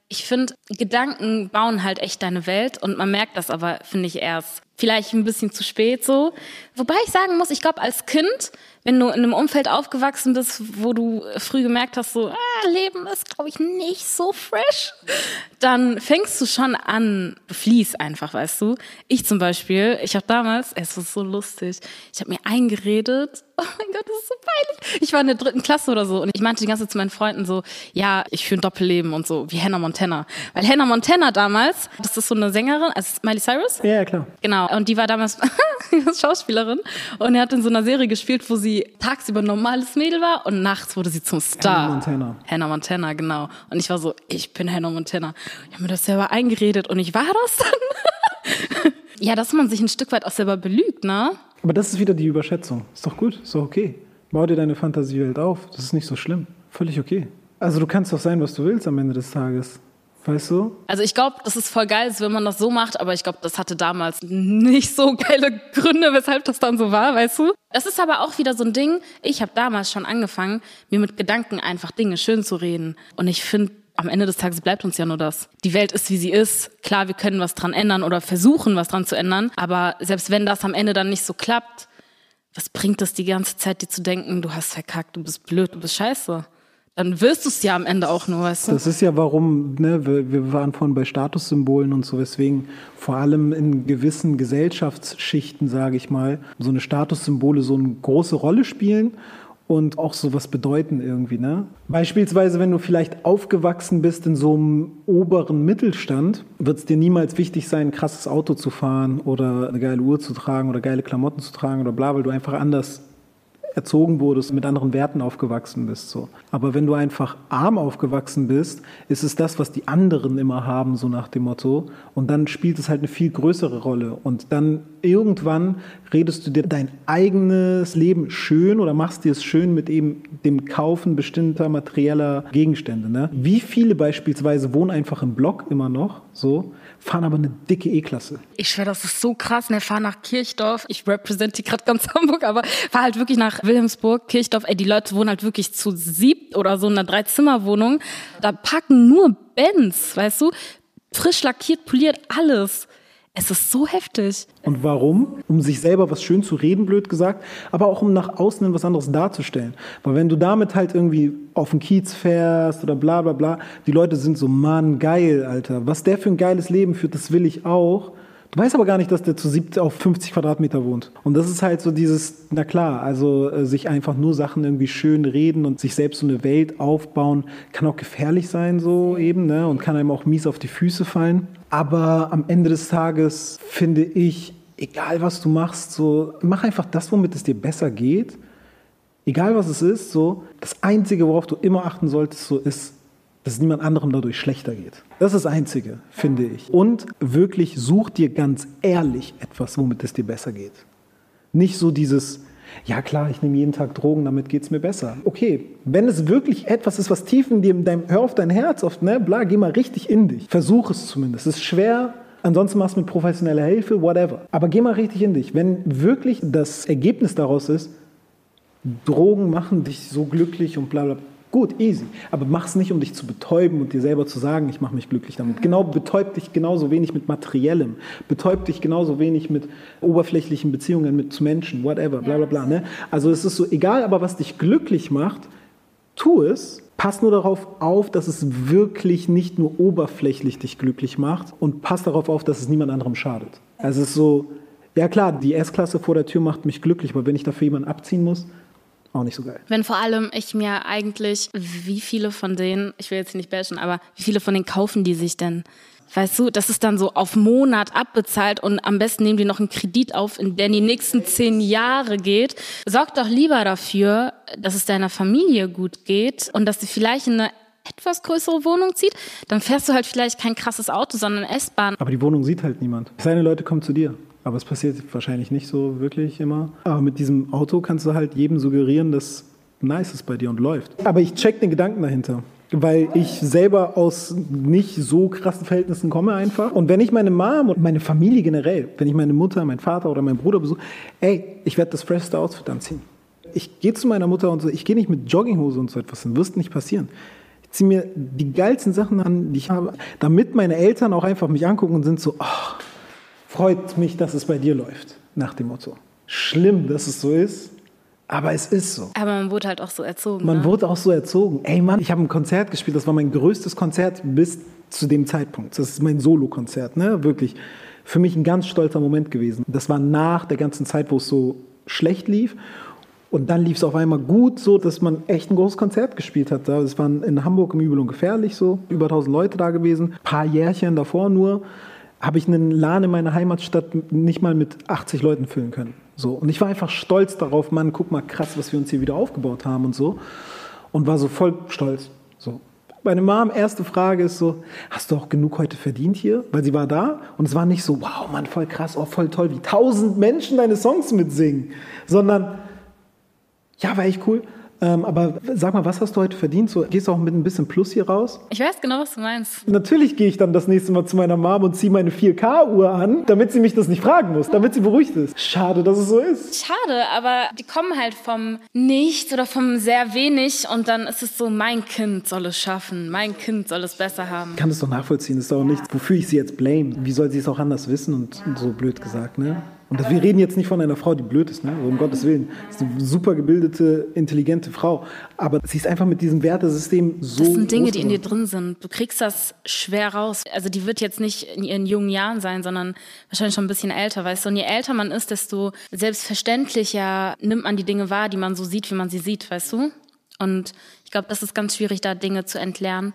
ich finde, Gedanken bauen halt echt deine Welt und man merkt das aber, finde ich, erst vielleicht ein bisschen zu spät so. Wobei ich sagen muss, ich glaube, als Kind, wenn du in einem Umfeld aufgewachsen bist, wo du früh gemerkt hast, so, ah, Leben ist, glaube ich, nicht so fresh, dann fängst du schon an, du fließt einfach, weißt du. Ich zum Beispiel, ich habe damals, es war so lustig, ich habe mir eingeredet, oh mein Gott, das ist so peinlich. Ich war in der dritten Klasse oder so und ich meinte die ganze Zeit zu meinen Freunden so, ja, ich führe ein Doppelleben und so, wie Hannah Montana. Weil Hannah Montana damals, das ist so eine Sängerin, also Miley Cyrus? Ja, klar. Genau, und die war damals Schauspielerin und er hat in so einer Serie gespielt, wo sie tagsüber ein normales Mädel war und nachts wurde sie zum Star. Hannah Montana. Hannah Montana, genau. Und ich war so, ich bin Hannah Montana. Ich habe mir das selber eingeredet und ich war das dann. ja, dass man sich ein Stück weit auch selber belügt, ne? Aber das ist wieder die Überschätzung. Ist doch gut, ist doch okay. Bau dir deine Fantasiewelt auf. Das ist nicht so schlimm. Völlig okay. Also du kannst doch sein, was du willst am Ende des Tages. Weißt du? Also ich glaube, das ist voll geil, wenn man das so macht, aber ich glaube, das hatte damals nicht so geile Gründe, weshalb das dann so war, weißt du? Das ist aber auch wieder so ein Ding. Ich habe damals schon angefangen, mir mit Gedanken einfach Dinge schön zu reden. Und ich finde, am Ende des Tages bleibt uns ja nur das. Die Welt ist, wie sie ist. Klar, wir können was dran ändern oder versuchen, was dran zu ändern. Aber selbst wenn das am Ende dann nicht so klappt, was bringt es die ganze Zeit, dir zu denken, du hast verkackt, du bist blöd, du bist scheiße? Dann wirst du es ja am Ende auch nur, weißt du? Das ist ja warum, ne, wir, wir waren vorhin bei Statussymbolen und so, weswegen vor allem in gewissen Gesellschaftsschichten, sage ich mal, so eine Statussymbole so eine große Rolle spielen und auch so was bedeuten irgendwie. Ne? Beispielsweise, wenn du vielleicht aufgewachsen bist in so einem oberen Mittelstand, wird es dir niemals wichtig sein, ein krasses Auto zu fahren oder eine geile Uhr zu tragen oder geile Klamotten zu tragen oder bla, weil du einfach anders erzogen wurdest, mit anderen Werten aufgewachsen bist. So. Aber wenn du einfach arm aufgewachsen bist, ist es das, was die anderen immer haben, so nach dem Motto. Und dann spielt es halt eine viel größere Rolle. Und dann irgendwann redest du dir dein eigenes Leben schön oder machst dir es schön mit eben dem Kaufen bestimmter materieller Gegenstände. Ne? Wie viele beispielsweise wohnen einfach im Block immer noch so fahren aber eine dicke E-Klasse. Ich schwöre, das ist so krass. Wir fahren nach Kirchdorf. Ich repräsentiere gerade ganz Hamburg, aber fahr halt wirklich nach Wilhelmsburg, Kirchdorf. Ey, die Leute wohnen halt wirklich zu siebt oder so in einer Dreizimmerwohnung. Da packen nur Benz, weißt du? Frisch lackiert, poliert, alles. Es ist so heftig. Und warum? Um sich selber was schön zu reden, blöd gesagt, aber auch um nach außen was anderes darzustellen. Weil wenn du damit halt irgendwie auf den Kiez fährst oder bla bla bla, die Leute sind so, Mann, geil, Alter. Was der für ein geiles Leben führt, das will ich auch. Du weißt aber gar nicht, dass der zu 70 auf 50 Quadratmeter wohnt. Und das ist halt so dieses, na klar, also äh, sich einfach nur Sachen irgendwie schön reden und sich selbst so eine Welt aufbauen, kann auch gefährlich sein so eben, ne? Und kann einem auch mies auf die Füße fallen. Aber am Ende des Tages finde ich, egal was du machst, so mach einfach das, womit es dir besser geht egal was es ist, so, das Einzige, worauf du immer achten solltest, so ist, dass es niemand anderem dadurch schlechter geht. Das ist das Einzige, finde ich. Und wirklich such dir ganz ehrlich etwas, womit es dir besser geht. Nicht so dieses, ja klar, ich nehme jeden Tag Drogen, damit geht es mir besser. Okay, wenn es wirklich etwas ist, was tief in dir, in deinem, hör auf dein Herz, auf, ne, bla, geh mal richtig in dich. Versuch es zumindest. Es ist schwer, ansonsten machst du mit professioneller Hilfe, whatever. Aber geh mal richtig in dich. Wenn wirklich das Ergebnis daraus ist, Drogen machen dich so glücklich und bla bla. Gut, easy. Aber mach es nicht, um dich zu betäuben und dir selber zu sagen, ich mache mich glücklich damit. Genau, betäub dich genauso wenig mit Materiellem. Betäub dich genauso wenig mit oberflächlichen Beziehungen mit zu Menschen, whatever, bla bla bla. Ne? Also es ist so, egal aber was dich glücklich macht, tu es. Pass nur darauf auf, dass es wirklich nicht nur oberflächlich dich glücklich macht und pass darauf auf, dass es niemand anderem schadet. Also es ist so, ja klar, die S-Klasse vor der Tür macht mich glücklich, aber wenn ich dafür jemanden abziehen muss, auch nicht so geil. Wenn vor allem ich mir eigentlich, wie viele von denen, ich will jetzt nicht bashen, aber wie viele von denen kaufen die sich denn? Weißt du, das ist dann so auf Monat abbezahlt und am besten nehmen die noch einen Kredit auf, in der die nächsten zehn Jahre geht. Sorg doch lieber dafür, dass es deiner Familie gut geht und dass sie vielleicht in eine etwas größere Wohnung zieht. Dann fährst du halt vielleicht kein krasses Auto, sondern S-Bahn. Aber die Wohnung sieht halt niemand. Seine Leute kommen zu dir. Aber es passiert wahrscheinlich nicht so wirklich immer. Aber mit diesem Auto kannst du halt jedem suggerieren, dass nice ist bei dir und läuft. Aber ich check den Gedanken dahinter. Weil ich selber aus nicht so krassen Verhältnissen komme einfach. Und wenn ich meine Mom und meine Familie generell, wenn ich meine Mutter, meinen Vater oder meinen Bruder besuche, ey, ich werde das freshste Outfit anziehen. Ich gehe zu meiner Mutter und so, ich gehe nicht mit Jogginghose und so etwas hin, wirst nicht passieren. Ich ziehe mir die geilsten Sachen an, die ich habe, damit meine Eltern auch einfach mich angucken und sind so, oh, freut mich, dass es bei dir läuft, nach dem Motto. Schlimm, dass es so ist, aber es ist so. Aber man wurde halt auch so erzogen. Man ne? wurde auch so erzogen. Ey Mann, ich habe ein Konzert gespielt, das war mein größtes Konzert bis zu dem Zeitpunkt. Das ist mein Solo-Konzert, ne? Wirklich. Für mich ein ganz stolzer Moment gewesen. Das war nach der ganzen Zeit, wo es so schlecht lief. Und dann lief es auf einmal gut, so dass man echt ein großes Konzert gespielt hat. Es waren in Hamburg im Übel und Gefährlich so, über 1000 Leute da gewesen, ein paar Jährchen davor nur habe ich einen Laden in meiner Heimatstadt nicht mal mit 80 Leuten füllen können. So. Und ich war einfach stolz darauf, Mann, guck mal krass, was wir uns hier wieder aufgebaut haben und so. Und war so voll stolz. So. Meine Mom, erste Frage ist so, hast du auch genug heute verdient hier? Weil sie war da und es war nicht so, wow, Mann, voll krass, oh, voll toll, wie tausend Menschen deine Songs mitsingen. Sondern, ja, war echt cool. Ähm, aber sag mal, was hast du heute verdient? So, gehst du auch mit ein bisschen Plus hier raus? Ich weiß genau, was du meinst. Natürlich gehe ich dann das nächste Mal zu meiner Mom und ziehe meine 4K-Uhr an, damit sie mich das nicht fragen muss, damit sie beruhigt ist. Schade, dass es so ist. Schade, aber die kommen halt vom Nichts oder vom sehr wenig und dann ist es so, mein Kind soll es schaffen, mein Kind soll es besser haben. Ich kann das doch nachvollziehen, das ist doch nichts, wofür ich sie jetzt blame. Wie soll sie es auch anders wissen und so blöd gesagt, ne? Und das, wir reden jetzt nicht von einer Frau, die blöd ist, ne? um Gottes Willen. Das ist eine super gebildete, intelligente Frau. Aber sie ist einfach mit diesem Wertesystem so. Das sind Dinge, die in dir drin sind. Du kriegst das schwer raus. Also die wird jetzt nicht in ihren jungen Jahren sein, sondern wahrscheinlich schon ein bisschen älter, weißt du. Und je älter man ist, desto selbstverständlicher nimmt man die Dinge wahr, die man so sieht, wie man sie sieht, weißt du. Und ich glaube, das ist ganz schwierig, da Dinge zu entlernen.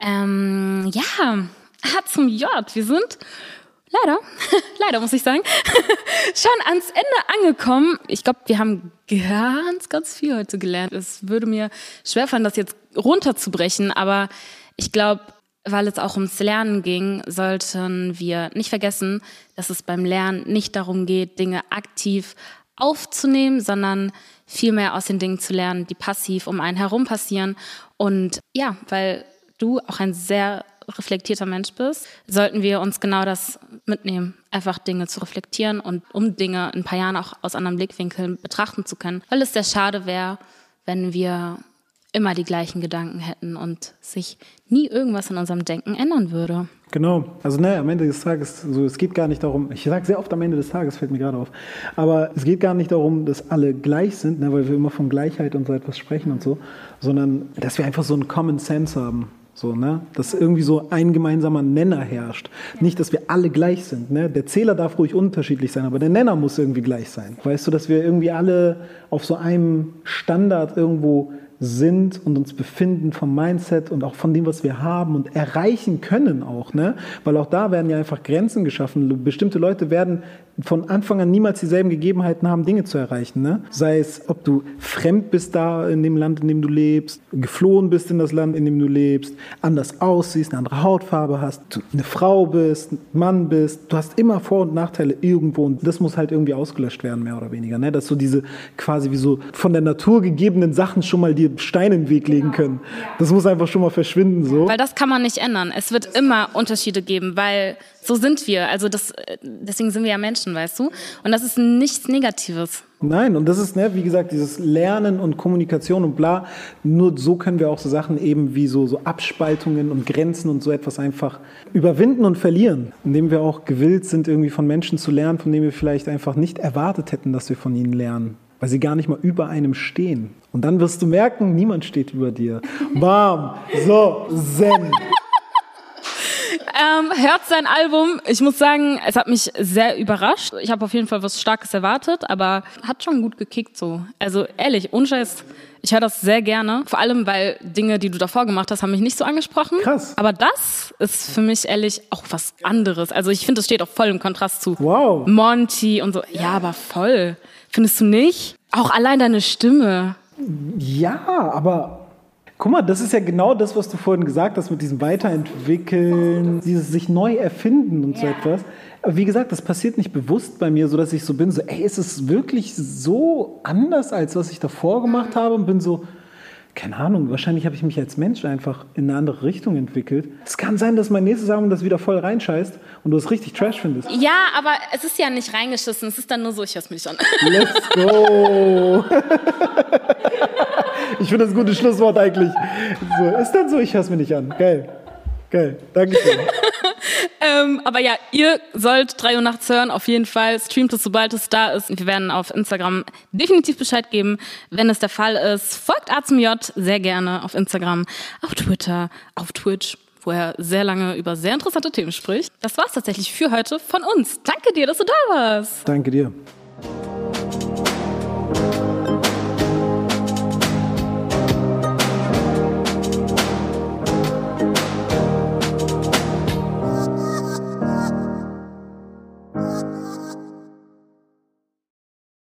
Ähm, ja, A zum J. Wir sind leider, leider muss ich sagen, schon ans Ende angekommen. Ich glaube, wir haben ganz, ganz viel heute gelernt. Es würde mir schwerfallen, das jetzt runterzubrechen, aber ich glaube, weil es auch ums Lernen ging, sollten wir nicht vergessen, dass es beim Lernen nicht darum geht, Dinge aktiv aufzunehmen, sondern vielmehr aus den Dingen zu lernen, die passiv um einen herum passieren. Und ja, weil du auch ein sehr reflektierter Mensch bist, sollten wir uns genau das mitnehmen, einfach Dinge zu reflektieren und um Dinge in ein paar Jahren auch aus anderen Blickwinkeln betrachten zu können, weil es sehr schade wäre, wenn wir immer die gleichen Gedanken hätten und sich nie irgendwas in unserem Denken ändern würde. Genau. Also ne, am Ende des Tages, so, es geht gar nicht darum, ich sage sehr oft am Ende des Tages, fällt mir gerade auf, aber es geht gar nicht darum, dass alle gleich sind, ne, weil wir immer von Gleichheit und so etwas sprechen und so, sondern dass wir einfach so einen Common Sense haben. So, ne? Dass irgendwie so ein gemeinsamer Nenner herrscht. Nicht, dass wir alle gleich sind. Ne? Der Zähler darf ruhig unterschiedlich sein, aber der Nenner muss irgendwie gleich sein. Weißt du, dass wir irgendwie alle auf so einem Standard irgendwo sind und uns befinden vom Mindset und auch von dem, was wir haben und erreichen können auch, ne? Weil auch da werden ja einfach Grenzen geschaffen. Bestimmte Leute werden von Anfang an niemals dieselben Gegebenheiten haben, Dinge zu erreichen. Ne? Sei es, ob du fremd bist da in dem Land, in dem du lebst, geflohen bist in das Land, in dem du lebst, anders aussiehst, eine andere Hautfarbe hast, du eine Frau bist, ein Mann bist. Du hast immer Vor- und Nachteile irgendwo und das muss halt irgendwie ausgelöscht werden, mehr oder weniger. Ne? Dass so diese quasi wie so von der Natur gegebenen Sachen schon mal dir Steine in den Weg legen können. Das muss einfach schon mal verschwinden. So. Weil das kann man nicht ändern. Es wird immer Unterschiede geben, weil so sind wir. Also das, deswegen sind wir ja Menschen, weißt du? Und das ist nichts Negatives. Nein, und das ist, ne, wie gesagt, dieses Lernen und Kommunikation und bla. Nur so können wir auch so Sachen eben wie so, so Abspaltungen und Grenzen und so etwas einfach überwinden und verlieren. Indem wir auch gewillt sind, irgendwie von Menschen zu lernen, von denen wir vielleicht einfach nicht erwartet hätten, dass wir von ihnen lernen. Weil sie gar nicht mal über einem stehen. Und dann wirst du merken, niemand steht über dir. Bam! So, Zen. Ähm, hört sein Album. Ich muss sagen, es hat mich sehr überrascht. Ich habe auf jeden Fall was Starkes erwartet, aber hat schon gut gekickt so. Also ehrlich, unscheiß. Ich höre das sehr gerne. Vor allem, weil Dinge, die du davor gemacht hast, haben mich nicht so angesprochen. Krass. Aber das ist für mich ehrlich auch was anderes. Also ich finde, es steht auch voll im Kontrast zu Wow. Monty und so. Ja, aber voll. Findest du nicht? Auch allein deine Stimme. Ja, aber guck mal, das ist ja genau das, was du vorhin gesagt hast mit diesem Weiterentwickeln, dieses sich neu erfinden und so etwas. Aber wie gesagt, das passiert nicht bewusst bei mir, so dass ich so bin, so, ey, ist es wirklich so anders, als was ich davor gemacht habe? Und bin so, keine Ahnung, wahrscheinlich habe ich mich als Mensch einfach in eine andere Richtung entwickelt. Es kann sein, dass mein nächstes Album das wieder voll reinscheißt und du es richtig trash findest. Ja, aber es ist ja nicht reingeschissen. Es ist dann nur so, ich hör's mir nicht an. Let's go! ich finde das ein gutes Schlusswort eigentlich. So, ist dann so, ich höre es mir nicht an. Geil. Geil. Dankeschön. ähm, aber ja, ihr sollt 3 Uhr nachts hören, auf jeden Fall. Streamt es, sobald es da ist. Wir werden auf Instagram definitiv Bescheid geben, wenn es der Fall ist. Folgt A zum J sehr gerne auf Instagram, auf Twitter, auf Twitch wo er sehr lange über sehr interessante Themen spricht. Das war's tatsächlich für heute von uns. Danke dir, dass du da warst. Danke dir.